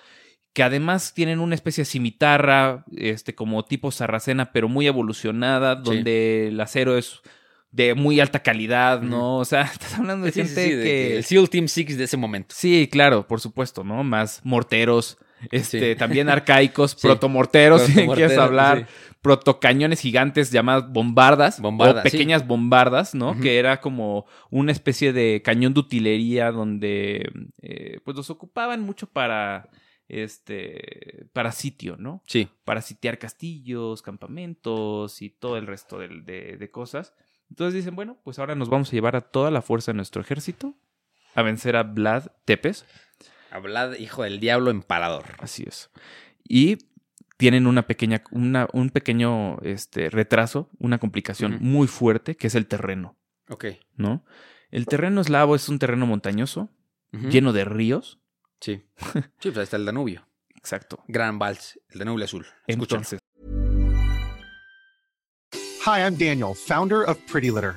Que además tienen una especie de cimitarra, este, como tipo sarracena, pero muy evolucionada, donde el acero es de muy alta calidad, ¿no? O sea, estás hablando de gente de- que... El SEAL Team Six de ese momento. Sí, claro, por supuesto, ¿no? Más morteros, este, Sí. también arcaicos, Sí. protomorteros, si quieres hablar, sí. protocañones gigantes llamadas bombardas, Bombardas, o pequeñas bombardas, ¿no? Que era como una especie de cañón de utilería donde, eh, pues los ocupaban mucho para, este, para sitio, ¿no? Sí. Para sitiar castillos, campamentos y todo el resto de, de cosas. Entonces dicen, bueno, pues ahora nos vamos a llevar a toda la fuerza de nuestro ejército a vencer a Vlad Tepes. Hablad, hijo del diablo empalador. Así es. Y tienen una pequeña, una, un pequeño este, retraso, una complicación muy fuerte, que es el terreno, Ok. ¿no? El terreno eslavo es un terreno montañoso, lleno de ríos. Sí. Sí, pues ahí está el Danubio. Exacto. Gran Vals, el Danubio azul. Escúchalo. Entonces, Hi, I'm Daniel, founder of Pretty Litter.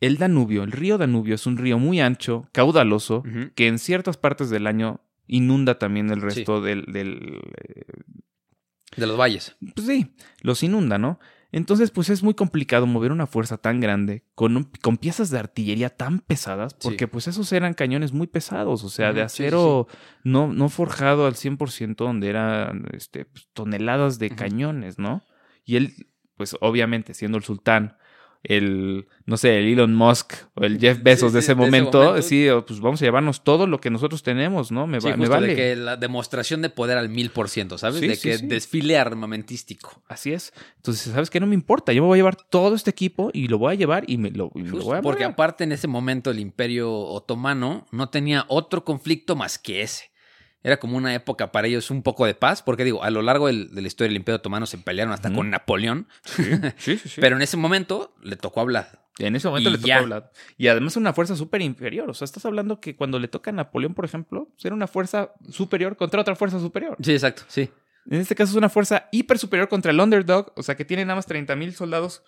El Danubio, el río Danubio es un río muy ancho, caudaloso, que en ciertas partes del año inunda también el resto del, del, eh, De los valles. pues sí, los inunda, ¿no? Entonces, pues es muy complicado mover una fuerza tan grande con, un- con piezas de artillería tan pesadas, porque pues esos eran cañones muy pesados, o sea, de Ujú, sí, sí, acero No, no forjado al 100%, donde eran este, pues, toneladas de cañones, ¿no? Y él, pues obviamente, siendo el sultán, el, no sé, el Elon Musk o el Jeff Bezos sí, de, de ese ese momento, momento. sí, pues vamos a llevarnos todo lo que nosotros tenemos, ¿no? Me, Sí, va- me vale. de que la demostración de poder al mil por ciento, ¿sabes? De que desfile armamentístico. Así es. Entonces, ¿sabes qué? No me importa. Yo me voy a llevar todo este equipo y lo voy a llevar y me lo, y me lo Justo, voy a porque aparte en ese momento el imperio otomano no tenía otro conflicto más que ese. Era como una época para ellos un poco de paz, porque digo, a lo largo del- de la historia del imperio otomano se pelearon hasta con Napoleón, Sí, sí, sí, sí. pero en ese momento le tocó hablar. En ese momento Y le tocó ya. hablar. Y además una fuerza súper inferior. O sea, estás hablando que cuando le toca a Napoleón, por ejemplo, pues era una fuerza superior contra otra fuerza superior. Sí, exacto, sí. En este caso es una fuerza hiper superior contra el underdog, o sea, que tiene nada más 30 mil soldados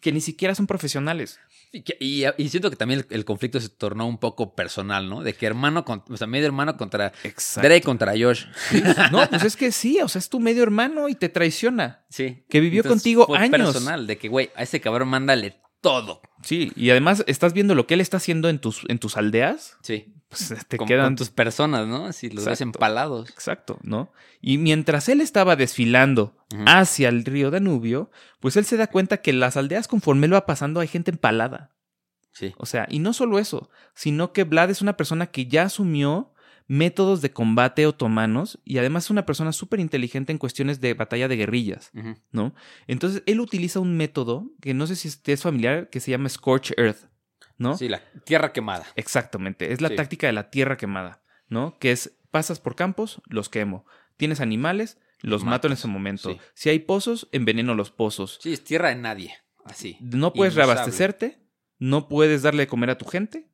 que ni siquiera son profesionales. Y, y- y siento que también el, el conflicto se tornó un poco personal, ¿no? De que hermano, con- o sea, medio hermano contra Exacto. Drake contra Josh. No, pues es que sí, o sea, es tu medio hermano y te traiciona. Sí. Que vivió Entonces, contigo fue años. personal, de que, güey, a ese cabrón mándale todo. Sí, y además estás viendo lo que él está haciendo en tus, en tus aldeas, Sí. pues te con, quedan con tus personas, ¿no? Si los ves empalados. Exacto, ¿no? Y mientras él estaba desfilando hacia el río Danubio, pues él se da cuenta que las aldeas conforme él va pasando hay gente empalada. Sí. O sea, y no solo eso, sino que Vlad es una persona que ya asumió métodos de combate otomanos y además es una persona súper inteligente en cuestiones de batalla de guerrillas. ¿no? Entonces él utiliza un método que no sé si te es familiar, que se llama Scorch Earth, ¿no? Sí, la tierra quemada. Exactamente, es la Sí. táctica de la tierra quemada, ¿no? Que es, pasas por campos, los quemo. Tienes animales, los mato en ese momento. sí. Si hay pozos, enveneno los pozos. Sí, es tierra de nadie. Así. No puedes Inusable. reabastecerte, no puedes darle de comer a tu gente.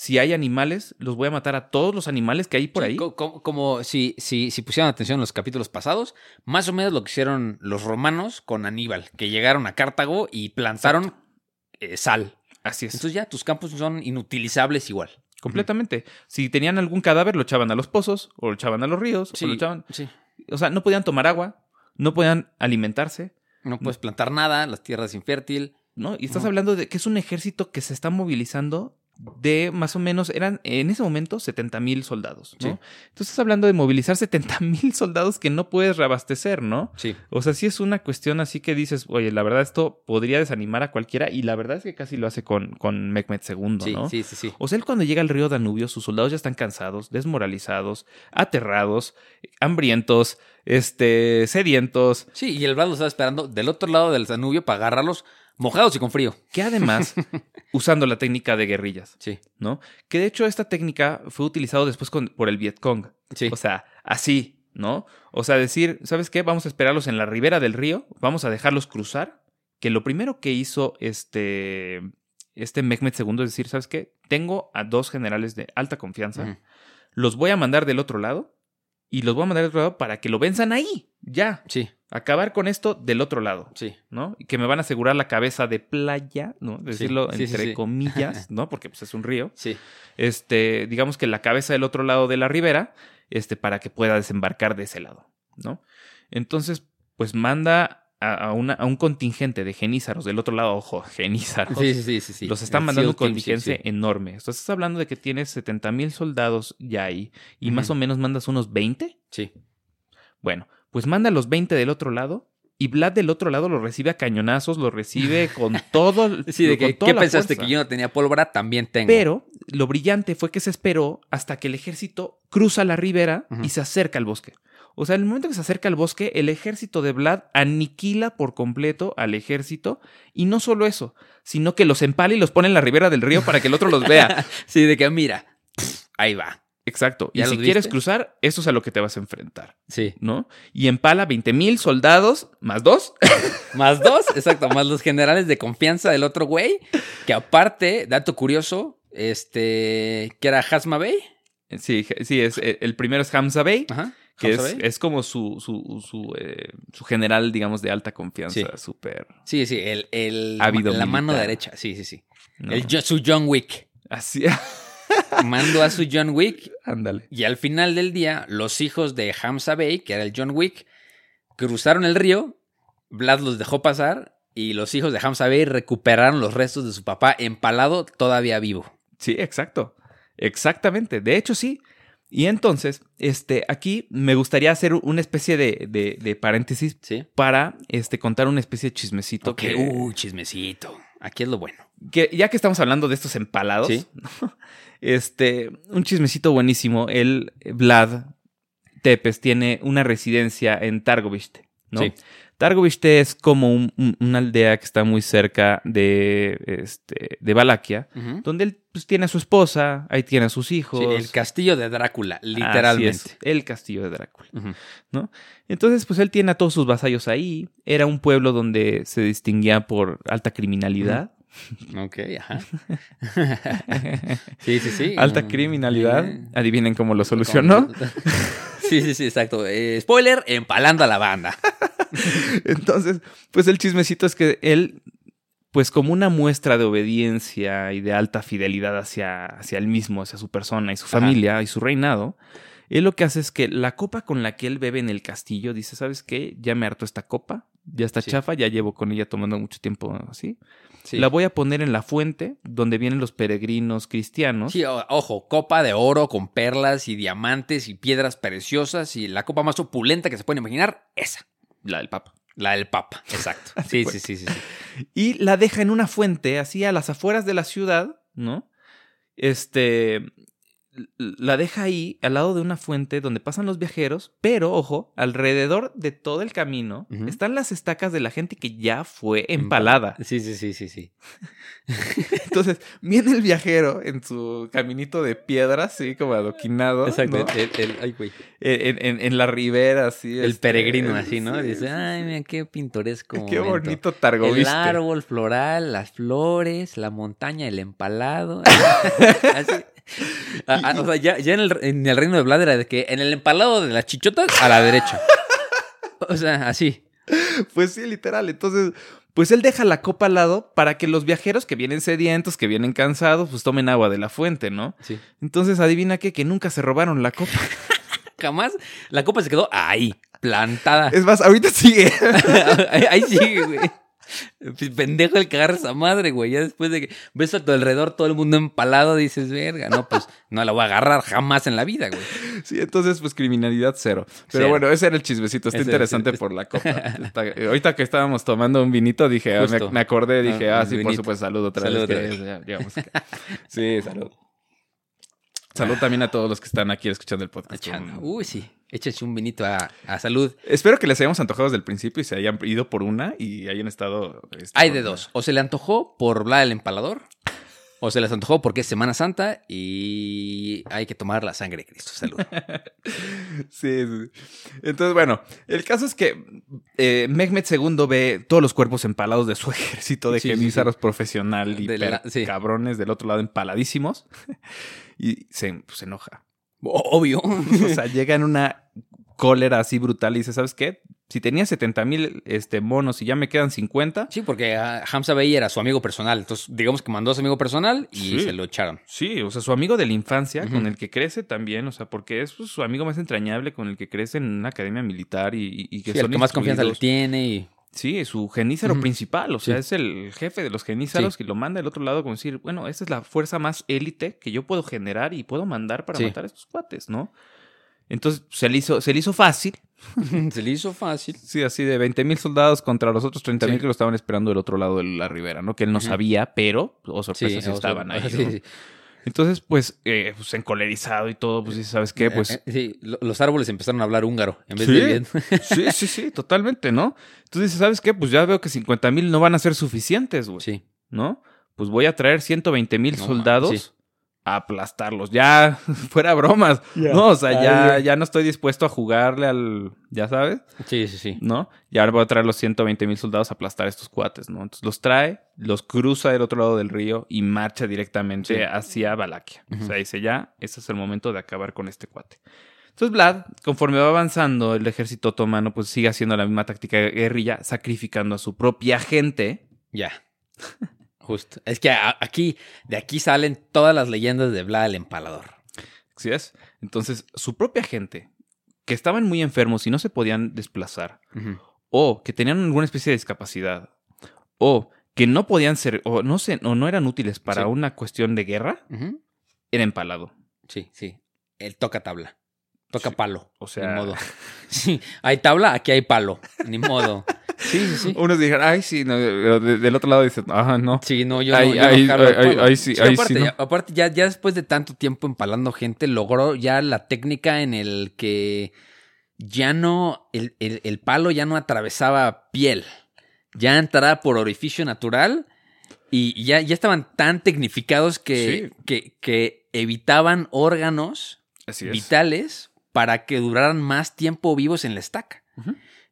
Si hay animales, los voy a matar a todos los animales que hay por Sí, ahí. co- co- Como, si, si, si pusieran atención en los capítulos pasados, más o menos lo que hicieron los romanos con Aníbal, que llegaron a Cartago y plantaron eh, sal. Así es. Entonces ya tus campos son inutilizables igual. completamente. Si tenían algún cadáver, lo echaban a los pozos, o lo echaban a los ríos, o lo echaban. sí. O sea, no podían tomar agua, no podían alimentarse. No puedes plantar nada, las tierras infértil. ¿no? Y estás hablando de que es un ejército que se está movilizando de más o menos, eran en ese momento 70 mil soldados, ¿no? Sí. Entonces estás hablando de movilizar 70 mil soldados que no puedes reabastecer, ¿no? Sí. O sea, sí es una cuestión así que dices, oye, la verdad esto podría desanimar a cualquiera y la verdad es que casi lo hace con, con Mehmet II, Sí, ¿no? sí, sí, sí. O sea, él cuando llega al río Danubio, sus soldados ya están cansados, desmoralizados, aterrados, hambrientos, este, sedientos, Sí, y el Vlad lo estaba esperando del otro lado del Danubio para agarrarlos mojados y con frío. que además, usando la técnica de guerrillas, Sí. ¿no? Que de hecho esta técnica fue utilizada después con- por el Vietcong. Sí. O sea, así, ¿no? O sea, decir, ¿sabes qué? Vamos a esperarlos en la ribera del río, vamos a dejarlos cruzar. Que lo primero que hizo este, este Mehmet II es decir, ¿sabes qué? Tengo a dos generales de alta confianza, los voy a mandar del otro lado y los voy a mandar del otro lado para que lo venzan ahí, ya. Sí, Acabar con esto del otro lado. sí. ¿no? Y que me van a asegurar la cabeza de playa, ¿no? Decirlo sí, sí, entre sí. comillas, ¿no? Porque pues es un río. Sí. Este, digamos que la cabeza del otro lado de la ribera, este, para que pueda desembarcar de ese lado, ¿no? Entonces, pues manda a, a una, a un contingente de genízaros del otro lado, ojo, genízaros. Sí, sí, sí, sí. Los están mandando un SEAL Team, sí, contingente sí. enorme. Entonces, estás hablando de que tienes 70 mil soldados ya ahí y más o menos mandas unos 20. Sí. Bueno, pues manda a los 20 del otro lado y Vlad del otro lado lo recibe a cañonazos, lo recibe con todo. el- Sí, de que, ¿qué pensaste fuerza. que yo no tenía pólvora? También tengo. Pero lo brillante fue que se esperó hasta que el ejército cruza la ribera y se acerca al bosque. O sea, en el momento que se acerca al bosque, el ejército de Vlad aniquila por completo al ejército. Y no solo eso, sino que los empala y los pone en la ribera del río para que el otro los vea. sí, de que mira, ahí va. Exacto. Y ¿Ya si quieres cruzar, eso es a lo que te vas a enfrentar, Sí. ¿no? Y empala 20 mil soldados más dos. Más dos, exacto, más los generales de confianza del otro güey. Que aparte, dato curioso, este, que era Hasma Bey. sí, sí, es, eh, el primero es Hamza Bey. Ajá. que es, es como su, su, su, eh, su general, digamos, de alta confianza, Sí. súper... Sí, sí, el, el Ávido la mano derecha. Sí, sí, sí. ¿no? El, su John Wick. Así, Mandó a su John Wick ándale. y al final del día, los hijos de Hamza Bey, que era el John Wick, cruzaron el río. Vlad los dejó pasar y los hijos de Hamza Bey recuperaron los restos de su papá empalado todavía vivo. Sí, exacto. Exactamente. De hecho, sí. Y entonces, este, aquí me gustaría hacer una especie de, de- de paréntesis Sí. para este, contar una especie de chismecito que, uh, chismecito. Aquí es lo bueno. que ya que estamos hablando de estos empalados, Sí. este, un chismecito buenísimo. El Vlad Tepes tiene una residencia en Targoviste, ¿no? Sí. Targoviste es como un- un- una aldea que está muy cerca de, este, de Valaquia, donde él pues, tiene a su esposa, ahí tiene a sus hijos. Sí, el castillo de Drácula, Así literalmente. es, el castillo de Drácula. ¿no? Entonces, pues él tiene a todos sus vasallos ahí. Era un pueblo donde se distinguía por alta criminalidad. Ok, ajá. sí, sí, sí. Alta Mm, criminalidad. eh. Adivinen cómo lo solucionó. Sí, sí, sí, exacto. Eh, spoiler, empalando a la banda. Entonces, pues el chismecito es que él, pues como una muestra de obediencia y de alta fidelidad hacia, hacia él mismo, hacia su persona y su Ajá. familia y su reinado, él lo que hace es que la copa con la que él bebe en el castillo, dice, ¿sabes qué? Ya me hartó esta copa, ya está Sí. chafa, ya llevo con ella tomando mucho tiempo así. Sí. La voy a poner en la fuente donde vienen los peregrinos cristianos. Sí, ojo, copa de oro con perlas y diamantes y piedras preciosas y la copa más opulenta que se pueden imaginar, esa. La del Papa. La del Papa, exacto. Sí, sí, sí, sí, sí. y la deja en una fuente, así a las afueras de la ciudad, ¿no? Este, la deja ahí al lado de una fuente donde pasan los viajeros, pero ojo, alrededor de todo el camino están las estacas de la gente que ya fue empalada. Sí, sí, sí, sí, sí. Entonces, viene el viajero en su caminito de piedras, así como adoquinado, Exacto. ¿no? El, el- ay, güey. en, en- en la ribera, así. El este, peregrino así, ¿no? sí, Dice, ay, mira qué pintoresco Qué momento. bonito El Targoviste. árbol floral, las flores, la montaña, el empalado. Así. Ah, ah, o sea, ya, ya en, el, en el reino de Vlad era de que en el empalado de las chichotas a la derecha. O sea, así. Pues sí, literal. Entonces, pues él deja la copa al lado para que los viajeros que vienen sedientos, que vienen cansados, pues tomen agua de la fuente, ¿no? Sí. Entonces, adivina qué, que nunca se robaron la copa. Jamás la copa se quedó ahí, plantada. Es más, ahorita sigue. ahí, ahí sigue, güey. Pendejo el que agarra esa madre, güey. Ya después de que ves a tu alrededor todo el mundo empalado, dices, verga, no, pues no la voy a agarrar jamás en la vida, güey. Sí, entonces, pues criminalidad cero. Pero Cero. bueno, ese era el chismecito. Está Ese- interesante ese- por la copa. Está- ahorita que estábamos tomando un vinito, dije, ah, me, acordé, dije, Ah, ah, sí, por supuesto, salud otra Salud vez. otra que- vez. ya, digamos que- Sí, salud. Salud también a todos los que están aquí escuchando el podcast. Uy, sí. Échense un vinito a, a salud. Espero que les hayamos antojado desde el principio y se hayan ido por una y hayan estado. este, Hay de una. dos. O se le antojó por Vlad el empalador, o se les antojó porque es Semana Santa y hay que tomar la sangre de Cristo. Salud. Sí, sí. Entonces, bueno, el caso es que eh, Mehmet II ve todos los cuerpos empalados de su ejército de Sí, sí, profesional y De la- cabrones del otro lado empaladísimos y se, pues, se enoja. Obvio. O sea, llega en una cólera así brutal y dice, ¿sabes qué? Si tenía 70 mil este, monos y ya me quedan 50, Sí, porque ah, Hamza Bey era su amigo personal. Entonces, digamos que mandó a su amigo personal y Sí. se lo echaron. Sí, o sea, su amigo de la infancia, con el que crece también, o sea, porque es pues, su amigo más entrañable, con el que crece en una academia militar y, y- y que Sí, el son que más confianza le tiene y... Sí, su genízaro principal, o sea, Sí. es el jefe de los genízaros que lo manda del otro lado como decir, bueno, esta es la fuerza más élite que yo puedo generar y puedo mandar para Sí. matar a estos cuates, ¿no? Entonces se le hizo, se le hizo fácil, se le hizo fácil. sí, así de 20 mil soldados contra los otros 30 mil que lo estaban esperando del otro lado de la ribera, ¿no? Que él no sabía, pero, o sorpresa, sí, o sea, estaban ahí. sí, ¿no? Entonces, pues, eh, pues encolerizado y todo, pues, ¿sabes qué? Pues... Eh, eh, sí, lo- los árboles empezaron a hablar húngaro en vez Sí. de bien. Sí, sí, sí, totalmente, ¿no? Entonces, ¿sabes qué? Pues ya veo que 50 mil no van a ser suficientes, güey. sí. ¿No? Pues voy a traer 120 mil No, soldados sí. A aplastarlos. Ya, fuera bromas. No, o sea, ya, ya no estoy dispuesto a jugarle al. Ya sabes, Sí, sí, sí. ¿no? Y ahora voy a traer los 120 mil soldados a aplastar a estos cuates, ¿no? Entonces los trae, los cruza del otro lado del río y marcha directamente Sí. hacia Valaquia. O sea, dice ya, este es el momento de acabar con este cuate. Entonces Vlad, conforme va avanzando, el ejército otomano pues sigue haciendo la misma táctica de guerrilla, sacrificando a su propia gente. Ya. Justo. Es que aquí, de aquí salen todas las leyendas de Vlad el Empalador. ¿Sí es? Entonces, su propia gente, que estaban muy enfermos y no se podían desplazar, o que tenían alguna especie de discapacidad, o que no podían ser, o no, se, o no eran útiles para Sí. una cuestión de guerra, era empalado. Sí, sí. El toca tabla. Toca Sí. palo. O sea- Ni modo. Sí, hay tabla, aquí hay palo. Ni modo. Sí, sí, sí. Unos dijeron, ay, sí, no, de- del otro lado dicen, ajá, no. Sí, no, yo no, yo sí, ahí sí, aparte, ¿no? ya, aparte ya, ya después de tanto tiempo empalando gente, logró ya la técnica en el que ya no, el, el- el palo ya no atravesaba piel, ya entraba por orificio natural y ya, ya estaban tan tecnificados que, Sí. que, que evitaban órganos Así vitales para que duraran más tiempo vivos en la estaca.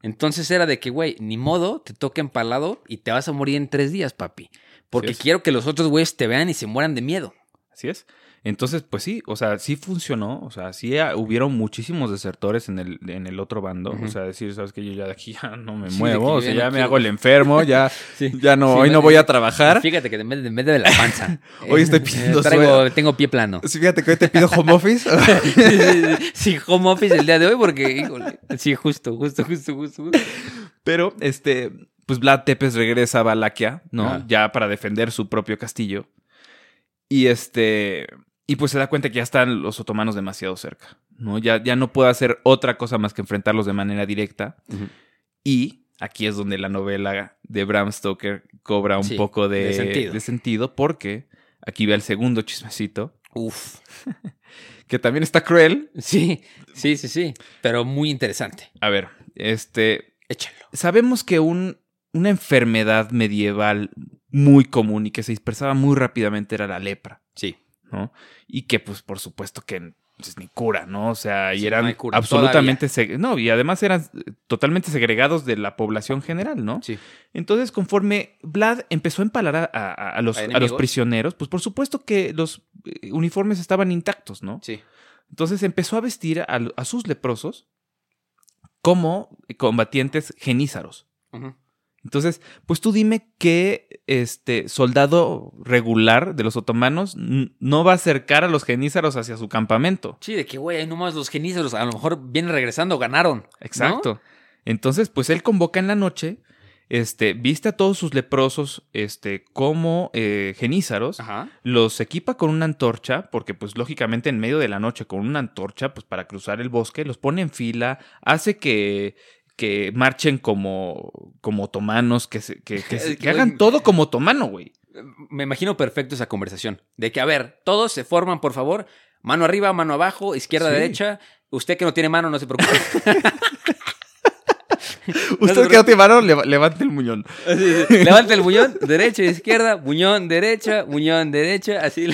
Entonces era de que, güey, ni modo, te toca empalado y te vas a morir en tres días, papi. Porque quiero que los otros güeyes te vean y se mueran de miedo. Así es. Entonces, pues sí, o sea, sí funcionó, o sea, sí ah, hubieron muchísimos desertores en el, en el otro bando, o sea, decir, sabes que yo ya de aquí ya no me Sí, muevo, o sea, ya no me quiero. hago el enfermo, ya, Sí. ya no, Sí, hoy me- no voy a trabajar. Fíjate que en vez de, la panza. Hoy estoy eh, pidiendo traigo. Tengo pie plano. Sí, fíjate que hoy te pido home office. sí, home office el día de hoy porque, híjole. Sí, justo, justo, justo, justo. justo. Pero, este, pues Vlad Tepes regresa a Valaquia, ¿no? Ya para defender su propio castillo. Y este, y pues se da cuenta que ya están los otomanos demasiado cerca, ¿no? Ya, ya no puede hacer otra cosa más que enfrentarlos de manera directa. Y aquí es donde la novela de Bram Stoker cobra un Sí, poco de, de sentido. de sentido, porque aquí ve el segundo chismecito, Uf. que también está cruel. Sí, sí, sí, sí. Pero muy interesante. A ver, este, Échalo. sabemos que un, una enfermedad medieval muy común y que se dispersaba muy rápidamente era la lepra, Sí. ¿No? Y que, pues, por supuesto que pues, ni cura, ¿no? O sea, y Sí, eran no cura, absolutamente... No, y además eran eh, totalmente segregados de la población general, ¿no? Sí. Entonces, conforme Vlad empezó a empalar a, a- a los, ¿A a los prisioneros, pues por supuesto que los eh, uniformes estaban intactos, ¿no? Sí. Entonces empezó a vestir a, sus leprosos como combatientes genízaros. Entonces, pues tú dime qué este soldado regular de los otomanos no va a acercar a los genízaros hacia su campamento. Sí, de que, güey, hay nomás los genízaros. A lo mejor vienen regresando, ganaron. ¿no? Exacto. Entonces, pues él convoca en la noche, este, viste a todos sus leprosos, este, como eh, genízaros, Ajá. los equipa con una antorcha, porque pues lógicamente en medio de la noche con una antorcha, pues para cruzar el bosque, los pone en fila, hace que, que marchen como, como otomanos, que, se- que, que, que, hagan todo como otomano, güey. Me imagino perfecto esa conversación. De que, a ver, todos se forman, por favor. Mano arriba, mano abajo, izquierda, Sí. derecha. Usted que no tiene mano, no se preocupe. Usted que no tiene mano, leva- levante el muñón. Sí. Levanta el buñón, derecha, izquierda, buñón, derecha, buñón, derecha, así.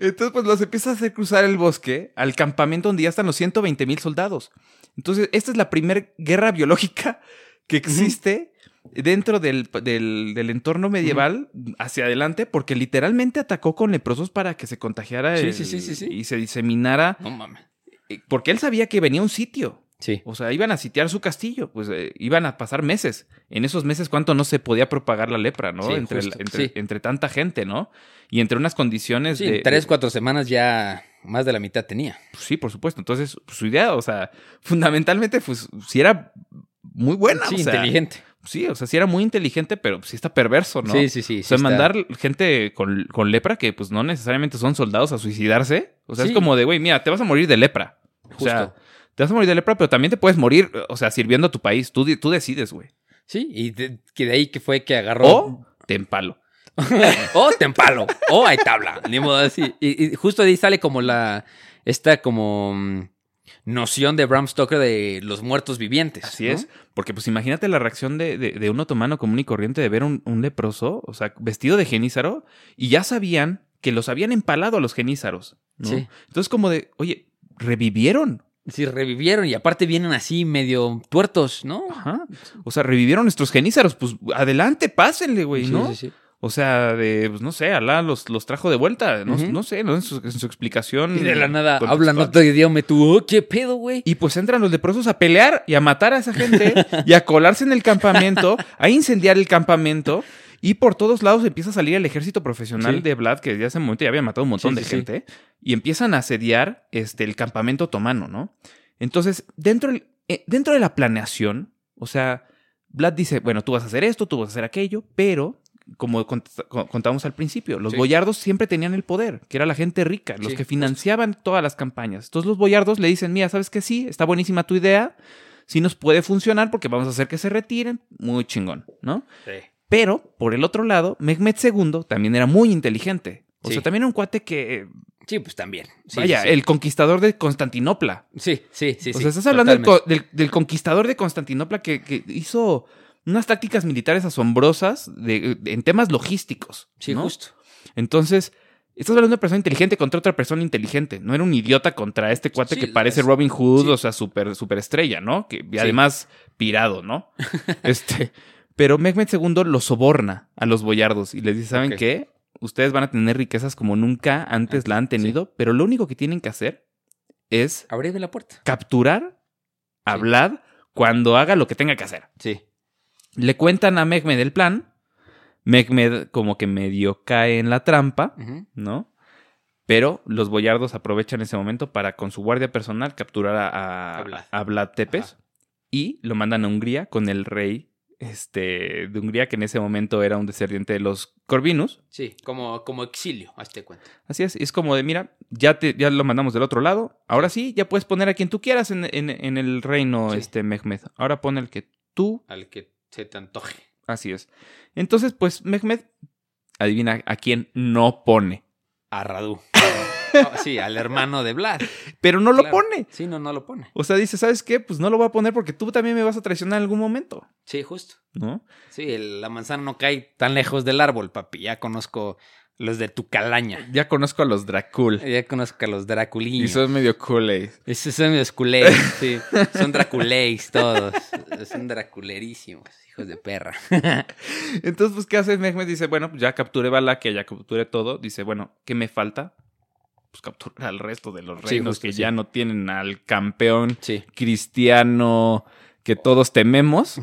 Entonces, pues los empieza a hacer cruzar el bosque al campamento donde ya están los 120 mil soldados. Entonces, esta es la primera guerra biológica que existe dentro del, del- del entorno medieval hacia adelante, porque literalmente atacó con leprosos para que se contagiara Sí, el- sí, sí, sí, sí. y se diseminara, No mames. eh, porque él sabía que venía un sitio. Sí. O sea, iban a sitiar su castillo, pues eh, iban a pasar meses. En esos meses, ¿cuánto no se podía propagar la lepra, no? Sí, entre, justo, entre, sí. entre tanta gente, ¿no? Y entre unas condiciones Sí, de... en tres, cuatro semanas ya más de la mitad tenía. pues sí, por supuesto. Entonces, pues, su idea, o sea, fundamentalmente, pues sí era muy buena. Sí, o sea, inteligente. Sí, o sea, sí era muy inteligente, pero sí está perverso, ¿no? Sí, sí, sí. O sea, sí está- mandar gente con, con lepra que pues no necesariamente son soldados a suicidarse. O sea, Sí. es como de, güey, mira, te vas a morir de lepra. O sea, Justo. Te vas a morir de lepra, pero también te puedes morir, o sea, sirviendo a tu país. Tú, tú decides, güey. Sí, y de, que de ahí que fue que agarró. O te empalo. o te empalo, o hay tabla. Ni modo así. Y, y justo ahí sale como la. Esta como. mm, Noción de Bram Stoker de los muertos vivientes. Así ¿no? es. Porque pues imagínate la reacción de, de- de un otomano común y corriente de ver un, un leproso, o sea, vestido de genízaro, y ya sabían que los habían empalado a los genízaros. ¿no? Sí. Entonces como de, oye, revivieron. Sí, revivieron y aparte vienen así medio tuertos, ¿no? Ajá. O sea, revivieron nuestros genízaros. Pues adelante, pásenle, güey, Sí, ¿no? sí, sí. O sea, de, pues no sé, Alá los, los trajo de vuelta. No, no sé, ¿no? En su, en su explicación. Y de la nada hablan otro idioma tú, oh, ¿qué pedo, güey? Y pues entran los leprosos a pelear y a matar a esa gente y a colarse en el campamento, a incendiar el campamento. Y por todos lados empieza a salir el ejército profesional Sí. de Vlad, que ya hace un momento ya había matado un montón Sí, de sí, sí. gente. Y empiezan a asediar este, el campamento otomano, ¿no? Entonces, dentro, del- eh, dentro de la planeación, o sea, Vlad dice, bueno, tú vas a hacer esto, tú vas a hacer aquello, pero como cont- co- contábamos al principio, los Sí. boyardos siempre tenían el poder, que era la gente rica, los Sí, que justo. financiaban todas las campañas. Entonces los boyardos le dicen, mira, ¿sabes qué? Sí, está buenísima tu idea, sí nos puede funcionar porque vamos a hacer que se retiren, muy chingón, ¿no? Pero, por el otro lado, Mehmed II también era muy inteligente. O Sí. sea, también era un cuate que, Sí, pues también. Sí, vaya, sí, el conquistador de Constantinopla. Sí, sí, sí. o sea, estás hablando del, del- del conquistador de Constantinopla que, que hizo unas tácticas militares asombrosas de- de- en temas logísticos. Sí, ¿no? justo. Entonces, estás hablando de una persona inteligente contra otra persona inteligente. No era un idiota contra este cuate Sí, que parece es- Robin Hood, sí. o sea, súper super estrella, ¿no? Que, y además pirado, ¿no? este, pero Mehmed II lo soborna a los boyardos y les dice, ¿saben qué? Ustedes van a tener riquezas como nunca antes la han tenido, pero lo único que tienen que hacer es Abrime la puerta. capturar a Sí. Vlad cuando haga lo que tenga que hacer. Sí. Le cuentan a Mehmed el plan. Mehmed como que medio cae en la trampa. ¿no? Pero los boyardos aprovechan ese momento para, con su guardia personal, capturar a, a, A Vlad. a Vlad Tepes y lo mandan a Hungría con el rey este, de Hungría, que en ese momento era un descendiente de los Corvinus. Sí, como, como exilio, hazte cuenta. Así es, es como de, mira, ya, te, ya lo mandamos del otro lado, ahora sí, ya puedes poner a quien tú quieras en, en- en el reino, Sí. este Mehmed. Ahora pon el que tú, Al que se te antoje. así es. Entonces, pues Mehmed, adivina a quién no pone, A Radu. Sí, al hermano de Vlad. pero no lo pone. Sí, no, no lo pone. O sea, dice, ¿sabes qué? Pues no lo voy a poner porque tú también me vas a traicionar en algún momento, Sí, justo. ¿no? Sí, el- la manzana no cae tan lejos del árbol, papi. Ya conozco los de tu calaña. Ya conozco a los Dracul. Ya conozco a los Draculinos. Y son medio. Esos son los culés, sí. Son draculéis todos. Son draculerísimos, hijos de perra. Entonces, pues, ¿qué hace Mehmed? Dice, bueno, ya capturé Valaquia, ya capturé todo. Dice, bueno, ¿qué me falta? Pues capturar al resto de los reinos que sí. ya no tienen al campeón Sí. cristiano que todos tememos.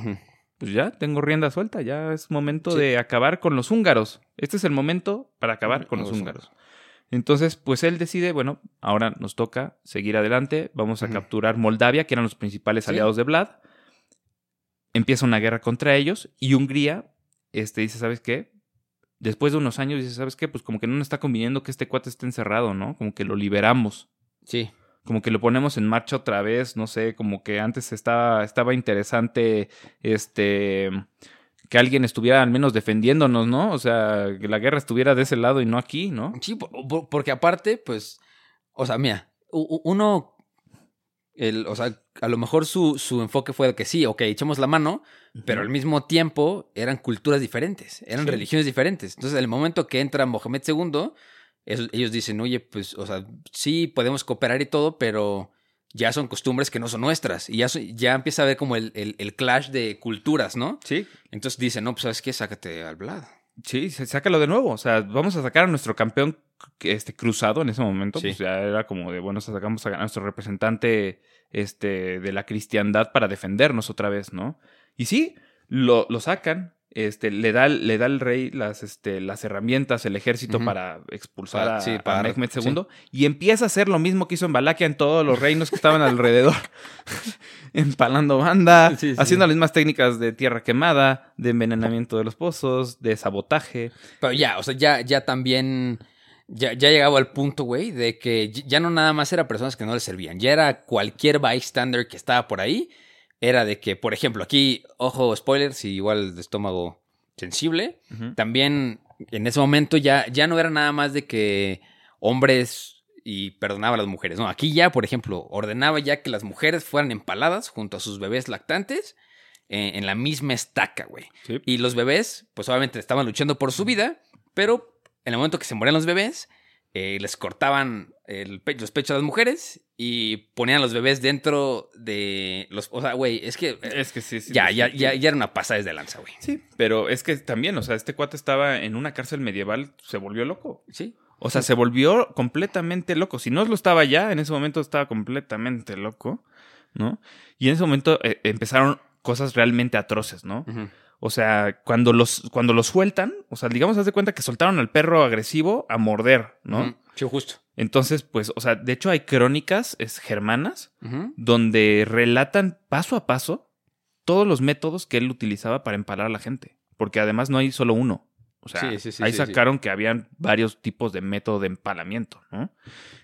Pues ya tengo rienda suelta, ya es momento de acabar con los húngaros. Este es el momento para acabar con los Los húngaros. Entonces, pues él decide, bueno, ahora nos toca seguir adelante, vamos a capturar Moldavia, que eran los principales aliados de Vlad. Empieza una guerra contra ellos y Hungría este, dice, ¿sabes qué? Después de unos años dice, ¿sabes qué? Pues como que no nos está conviniendo que este cuate esté encerrado, ¿no? Como que lo liberamos Sí. como que lo ponemos en marcha otra vez, no sé, como que antes estaba, estaba interesante este que alguien estuviera al menos defendiéndonos, ¿no? O sea, que la guerra estuviera de ese lado y no aquí, ¿no? Sí, por- por- porque aparte, pues, o sea, mira, uno, el, o sea, a lo mejor su, su enfoque fue de que sí, ok, echamos la mano, pero al mismo tiempo eran culturas diferentes, eran Sí. religiones diferentes. Entonces, en el momento que entra Mohamed II, es- ellos dicen, oye, pues, o sea, sí podemos cooperar y todo, pero ya son costumbres que no son nuestras. Y ya, ya empieza a ver como el, el- el clash de culturas, ¿no? Sí, Entonces dicen, no, pues, ¿sabes qué? Sácate al Vlad. sí, sácalo de nuevo. O sea, vamos a sacar a nuestro campeón este, cruzado en ese momento. Sí. Pues ya era como de, bueno, sacamos a nuestro representante este, de la cristiandad para defendernos otra vez, ¿no? Y sí, lo, lo sacan. Este, le da, le da el rey las, este, las herramientas, el ejército para expulsar Para- a, sí, a Mehmed sí. II y empieza a hacer lo mismo que hizo en Valaquia en todos los reinos que estaban alrededor. Empalando banda, sí. haciendo las mismas técnicas de tierra quemada, de envenenamiento de los pozos, de sabotaje. Pero ya, o sea, ya, ya también. Ya, ya llegaba al punto, güey, de que ya no nada más era personas que no le servían. Ya era cualquier bystander que estaba por ahí. Era de que, por ejemplo, aquí, ojo, spoiler, si igual de estómago sensible. También en ese momento ya, ya no era nada más de que hombres y perdonaba a las mujeres. No, aquí ya, por ejemplo, ordenaba ya que las mujeres fueran empaladas junto a sus bebés lactantes eh, en la misma estaca, güey. Sí. Y los bebés, pues obviamente estaban luchando por su vida, pero en el momento que se morían los bebés, eh, les cortaban el pe- los pechos a las mujeres y ponían a los bebés dentro de los... O sea, güey, es que... eh, Es que sí, sí. ya, sí, ya, sí. ya, ya era una pasada desde lanza, güey. Sí, pero es que también, o sea, este cuate estaba en una cárcel medieval, se volvió loco. Sí. O sea, se volvió completamente loco. Si no lo estaba ya, en ese momento estaba completamente loco, ¿no? Y en ese momento eh, empezaron cosas realmente atroces, ¿no? Ujú. O sea, cuando los, cuando los sueltan, o sea, digamos, haz de cuenta que soltaron al perro agresivo a morder, ¿no? Sí, justo. Entonces, pues, o sea, de hecho hay crónicas es, germanas donde relatan paso a paso todos los métodos que él utilizaba para empalar a la gente. Porque además no hay solo uno. O sea, Sí, sí, sí, ahí sacaron que habían varios tipos de método de empalamiento, ¿no?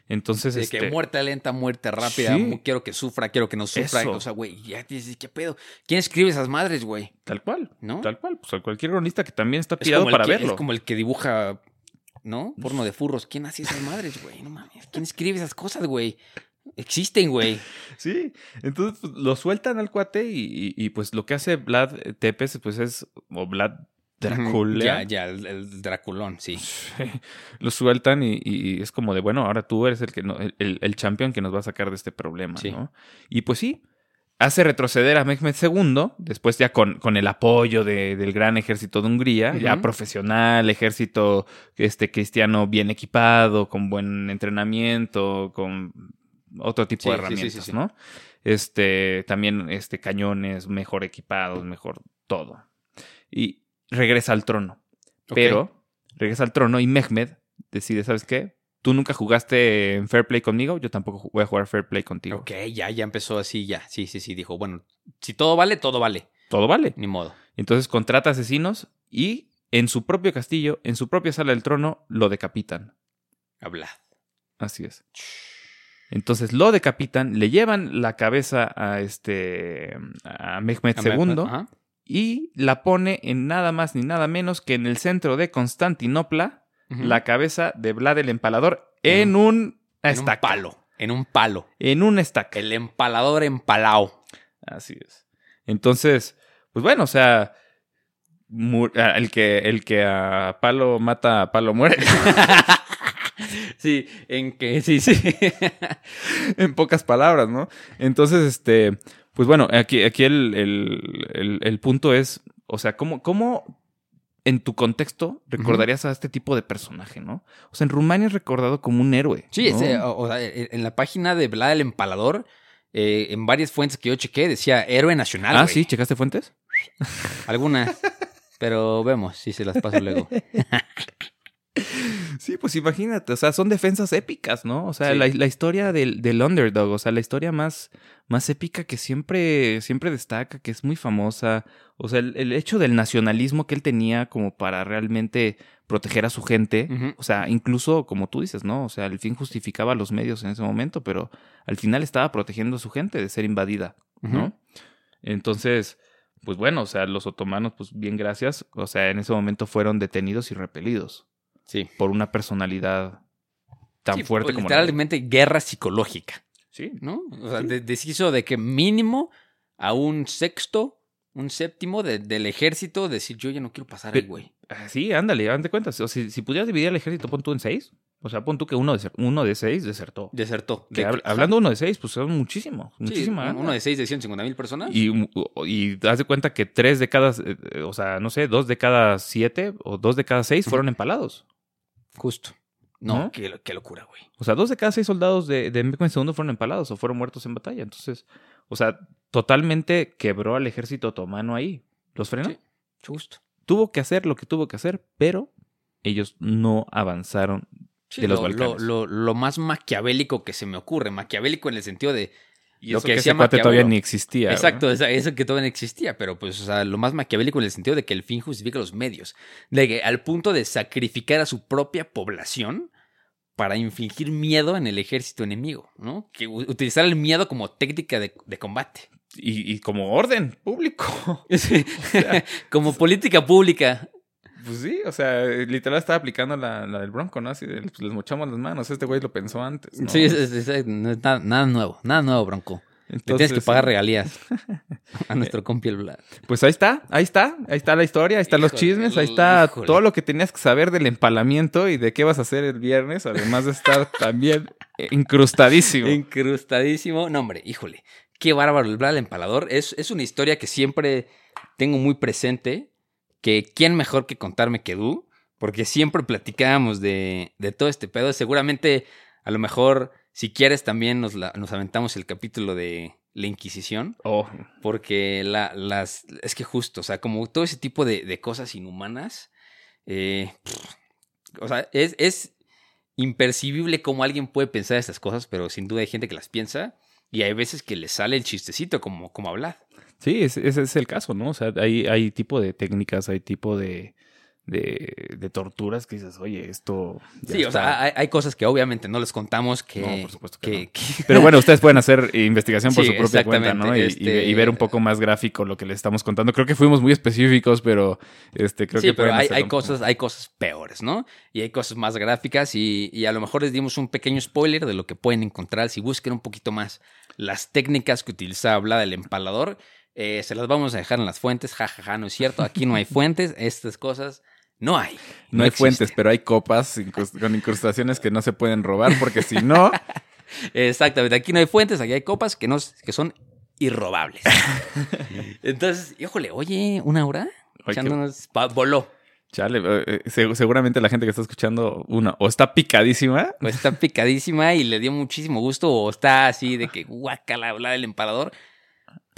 Entonces, De este, que muerte lenta, muerte rápida, quiero que sufra, quiero que no sufra. Eso. O sea, güey, ya dices, ¿qué pedo? ¿Quién escribe esas madres, güey? tal cual, ¿No? tal cual. Pues cualquier cronista que también está Es el para que, verlo. es como el que dibuja, ¿no? Porno de furros. ¿Quién hace esas madres, güey? No mames. ¿Quién escribe esas cosas, güey? Existen, güey. Sí, entonces pues, lo sueltan al cuate y, y- y, pues lo que hace Vlad Tepes pues es, o Vlad Dracula, Ya, ya, el, el Draculón, sí. lo sueltan y, y es como de, bueno, ahora tú eres el que no- el, el, champion que nos va a sacar de este problema, Sí. ¿no? Y pues sí, hace retroceder a Mehmed II, después ya con, con el apoyo de- del gran ejército de Hungría, ya profesional, ejército este, cristiano bien equipado, con buen entrenamiento, con otro tipo Sí, de herramientas, sí. ¿no? Este, también este, cañones mejor equipados, mejor todo. Y regresa al trono. Pero regresa al trono y Mehmed decide, ¿sabes qué? Tú nunca jugaste en Fair Play conmigo, yo tampoco voy a jugar Fair Play contigo. Ok, ya, ya empezó así, ya. Sí, sí, sí. Dijo, bueno, si todo vale, todo vale. Todo vale. Ni modo. Entonces contrata asesinos y en su propio castillo, en su propia sala del trono, lo decapitan. Habla. Así es. Entonces lo decapitan, le llevan la cabeza a este a Mehmed II Ajá. Y la pone en nada más ni nada menos que en el centro de Constantinopla, la cabeza de Vlad el Empalador en un en un palo. En un palo. En un estaca. El empalador empalao. Así es. Entonces, pues bueno, o sea, ah, el que, el que a palo mata, a palo muere. Sí, en que sí, sí. en pocas palabras, ¿no? Entonces, este, pues bueno, aquí, aquí el, el- el- el punto es, o sea, ¿cómo, cómo en tu contexto recordarías a este tipo de personaje, ¿no? O sea, en Rumania es recordado como un héroe. Sí, ¿no? ese, o, o sea, en la página de Vlad el Empalador, eh, en varias fuentes que yo chequé, decía héroe nacional. Ah, sí, ¿checaste fuentes? Algunas. Pero vemos si se las paso luego. Sí, pues imagínate, o sea, son defensas épicas, ¿no? O sea, Sí. la, la historia del, del underdog, o sea, la historia más, más épica que siempre, siempre destaca, que es muy famosa. O sea, el, el hecho del nacionalismo que él tenía como para realmente proteger a su gente. O sea, incluso como tú dices, ¿no? O sea, el fin justificaba los medios en ese momento, pero al final estaba protegiendo a su gente de ser invadida, ¿no? Entonces, pues bueno, o sea, los otomanos, pues bien gracias, o sea, en ese momento fueron detenidos y repelidos Sí. por una personalidad tan Sí, fuerte como la literalmente guerra psicológica, Sí. ¿no? O sea, de- deshizo de que mínimo a un sexto, un séptimo de- del ejército decir yo ya no quiero pasar ahí, Pe- güey. Ah, Sí, ándale, date cuenta. O sea, si, si pudieras dividir el ejército, pon tú en seis. O sea, pon tú que uno de, uno de seis desertó. Desertó. De- hab- hablando uno de seis, pues son muchísimo. Sí, Muchísima. uno de seis de 150 mil personas. Y, y haz de cuenta que tres de cada, eh, o sea, no sé, dos de cada siete o dos de cada seis fueron empalados. Justo. No, ¿No? Qué, qué locura, güey. O sea, dos de cada seis soldados de, de Mehmed II fueron empalados o fueron muertos en batalla. Entonces, o sea, totalmente quebró al ejército otomano ahí. Los frenó. Sí. Justo. Tuvo que hacer lo que tuvo que hacer, pero ellos no avanzaron Sí, de los lo, Balcanes. Lo, lo- lo más maquiavélico que se me ocurre. Maquiavélico en el sentido de. Y lo eso que que, ese cuate todavía ni existía. Exacto, eso que todavía no existía, pero pues, o sea, lo más maquiavélico en el sentido de que el fin justifica los medios. De que al punto de sacrificar a su propia población para infligir miedo en el ejército enemigo, ¿no? Que utilizar el miedo como técnica de, de combate. Y, y como orden público. como política pública. Pues sí, o sea, literal estaba aplicando la, la del Bronco, ¿no? Así de, pues, les mochamos las manos. Este güey lo pensó antes. ¿no? Sí, es, es- nada, nada nuevo, nada nuevo, Bronco. Le tienes que Entonces, pagar regalías a nuestro compi el Vlad. Pues ahí está, ahí está, ahí está la historia, ahí están los chismes, ahí está híjole. todo lo que tenías que saber del empalamiento y de qué vas a hacer el viernes, además de estar también incrustadísimo. Incrustadísimo. No, hombre, híjole. Qué bárbaro el Vlad el empalador. Es, es una historia que siempre tengo muy presente. Que quién mejor que contarme que tú. Porque siempre platicábamos de, de todo este pedo. Seguramente, a lo mejor, si quieres, también nos, la- nos aventamos el capítulo de la Inquisición. Oh, Porque la, las. Es que justo, o sea, como todo ese tipo de, de cosas inhumanas. eh, pff, o sea, es, es impercibible cómo alguien puede pensar estas cosas, pero sin duda hay gente que las piensa. Y hay veces que le sale el chistecito, como, como hablar. Sí, ese, ese es el caso, ¿no? O sea, hay, hay tipo de técnicas, hay tipo de, de, de torturas que dices, oye, esto... Sí, o está". sea, hay, hay cosas que obviamente no les contamos que. No, por supuesto que no. que- Pero bueno, ustedes pueden hacer investigación por Sí, su propia cuenta, ¿no? Y, este- y ver un poco más gráfico lo que les estamos contando. Creo que fuimos muy específicos, pero este, creo sí, que pero pueden hay, cosas, hay cosas peores, ¿no? Y hay cosas más gráficas y, y a lo mejor les dimos un pequeño spoiler de lo que pueden encontrar si busquen un poquito más las técnicas que utilizaba Vlad el empalador. Eh, se las vamos a dejar en las fuentes, jajaja, no es cierto, aquí no hay fuentes, estas cosas no hay. No, hay fuentes, pero hay copas incrust- con incrustaciones que no se pueden robar, porque si no, Exactamente, aquí no hay fuentes, aquí hay copas que, no, que son irrobables. Entonces, híjole, oye, una hora Ay, echándonos, voló. chale, eh, eh, seg- seguramente la gente que está escuchando, una, o está picadísima, O está picadísima y le dio muchísimo gusto, o está así de que guacala habla del empalador.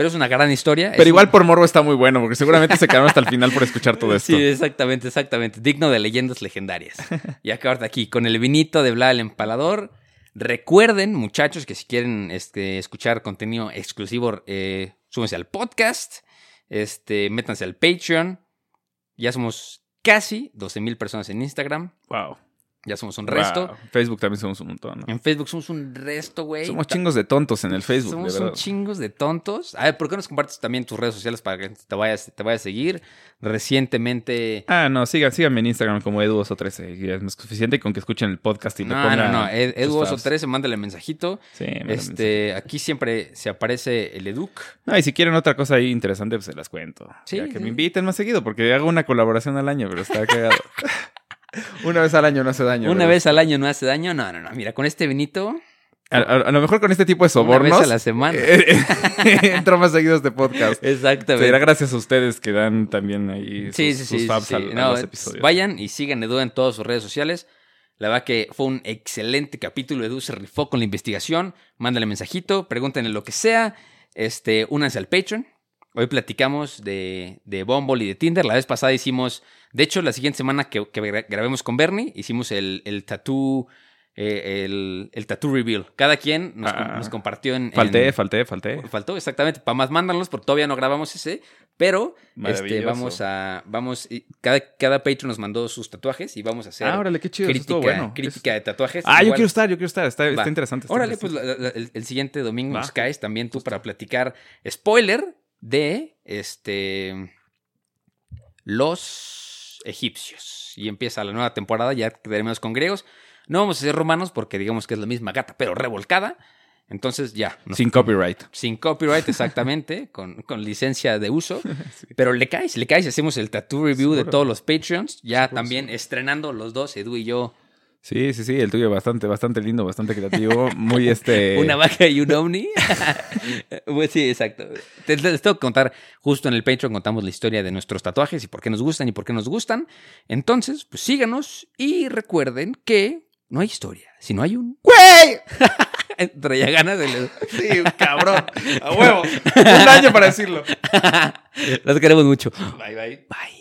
Pero es una gran historia. pero es igual un- por morbo está muy bueno, porque seguramente se quedaron hasta el final por escuchar todo esto. Sí, exactamente, exactamente. Digno de leyendas legendarias. y acá aquí, con el vinito de Vlad el Empalador. Recuerden, muchachos, que si quieren este, escuchar contenido exclusivo, eh, súbense al podcast. Este, métanse al Patreon. Ya somos casi 12 mil personas en Instagram. Wow. Ya somos un resto. Wow. Facebook también somos un montón, ¿no? En Facebook somos un resto, güey. Somos chingos de tontos en el Facebook, Somos de un chingos de tontos. A ver, ¿por qué nos compartes también tus redes sociales para que te vayas, te vayas a seguir? Recientemente. Ah, no, sigan, síganme en Instagram como Edu13. y Es más suficiente con que escuchen el podcast y No, no, pongan no. Ed- sus Edu faves. 13, mándale mensajito. Sí, mándenme Este, aquí siempre se aparece el Educ. No, y si quieren otra cosa ahí interesante, pues se las cuento. Sí, Ya que sí. me inviten más seguido, porque hago una colaboración al año, pero está cagado. una vez al año no hace daño. Una ¿verdad? vez al año no hace daño. No, no, no. Mira, con este vinito, A, a- a lo mejor con este tipo de una sobornos. vez a la semana. eh, entro más seguido este podcast. Exactamente. Será gracias a ustedes que dan también ahí sus, Sí, sí, sus sí. faves sí, al- sí. a los episodios. vayan y sigan Edu en todas sus redes sociales. La verdad que fue un excelente capítulo. Edu se rifó con la investigación. Mándale mensajito, pregúntenle lo que sea. Este, únanse al Patreon. Hoy platicamos de, de Bumble y de Tinder. La vez pasada hicimos, de hecho, la siguiente semana que, que gra- grabemos con Bernie, hicimos el, el tattoo, eh, el, el tattoo reveal. Cada quien nos, Ah. nos compartió en... Falté, en- falté, falté. Faltó, exactamente. Para más mándanos, porque todavía no grabamos ese. Pero este, vamos a. Vamos. y Cada, cada Patreon nos mandó sus tatuajes y vamos a hacer Ah, órale, qué chido. crítica, bueno. crítica de tatuajes. Ah, yo quiero estar, yo quiero estar. Está, está interesante. está Órale, pues la- la- el, el siguiente domingo Va. nos caes también tú para platicar. Spoiler de este. Los egipcios. Y empieza la nueva temporada, ya quedaremos con griegos. No vamos a ser romanos porque digamos que es la misma gata, pero revolcada. Entonces ya. Sin copyright. sin copyright, exactamente, con, con licencia de uso. Pero le caes, le caes. Hacemos el tattoo review de todos los Patreons. Ya Seguro, también estrenando los dos, Edu y yo, Sí, sí, sí, el tuyo bastante, bastante lindo, bastante creativo, muy este... una vaca y un ovni. pues sí, exacto. Te- te- Les tengo que contar, justo en el Patreon contamos la historia de nuestros tatuajes y por qué nos gustan y por qué nos gustan. Entonces, pues síganos y recuerden que no hay historia, sino hay un... ¡Güey! Traía ganas de... Sí, cabrón, a huevo. Un año para decirlo. Los queremos mucho. Bye, bye. Bye.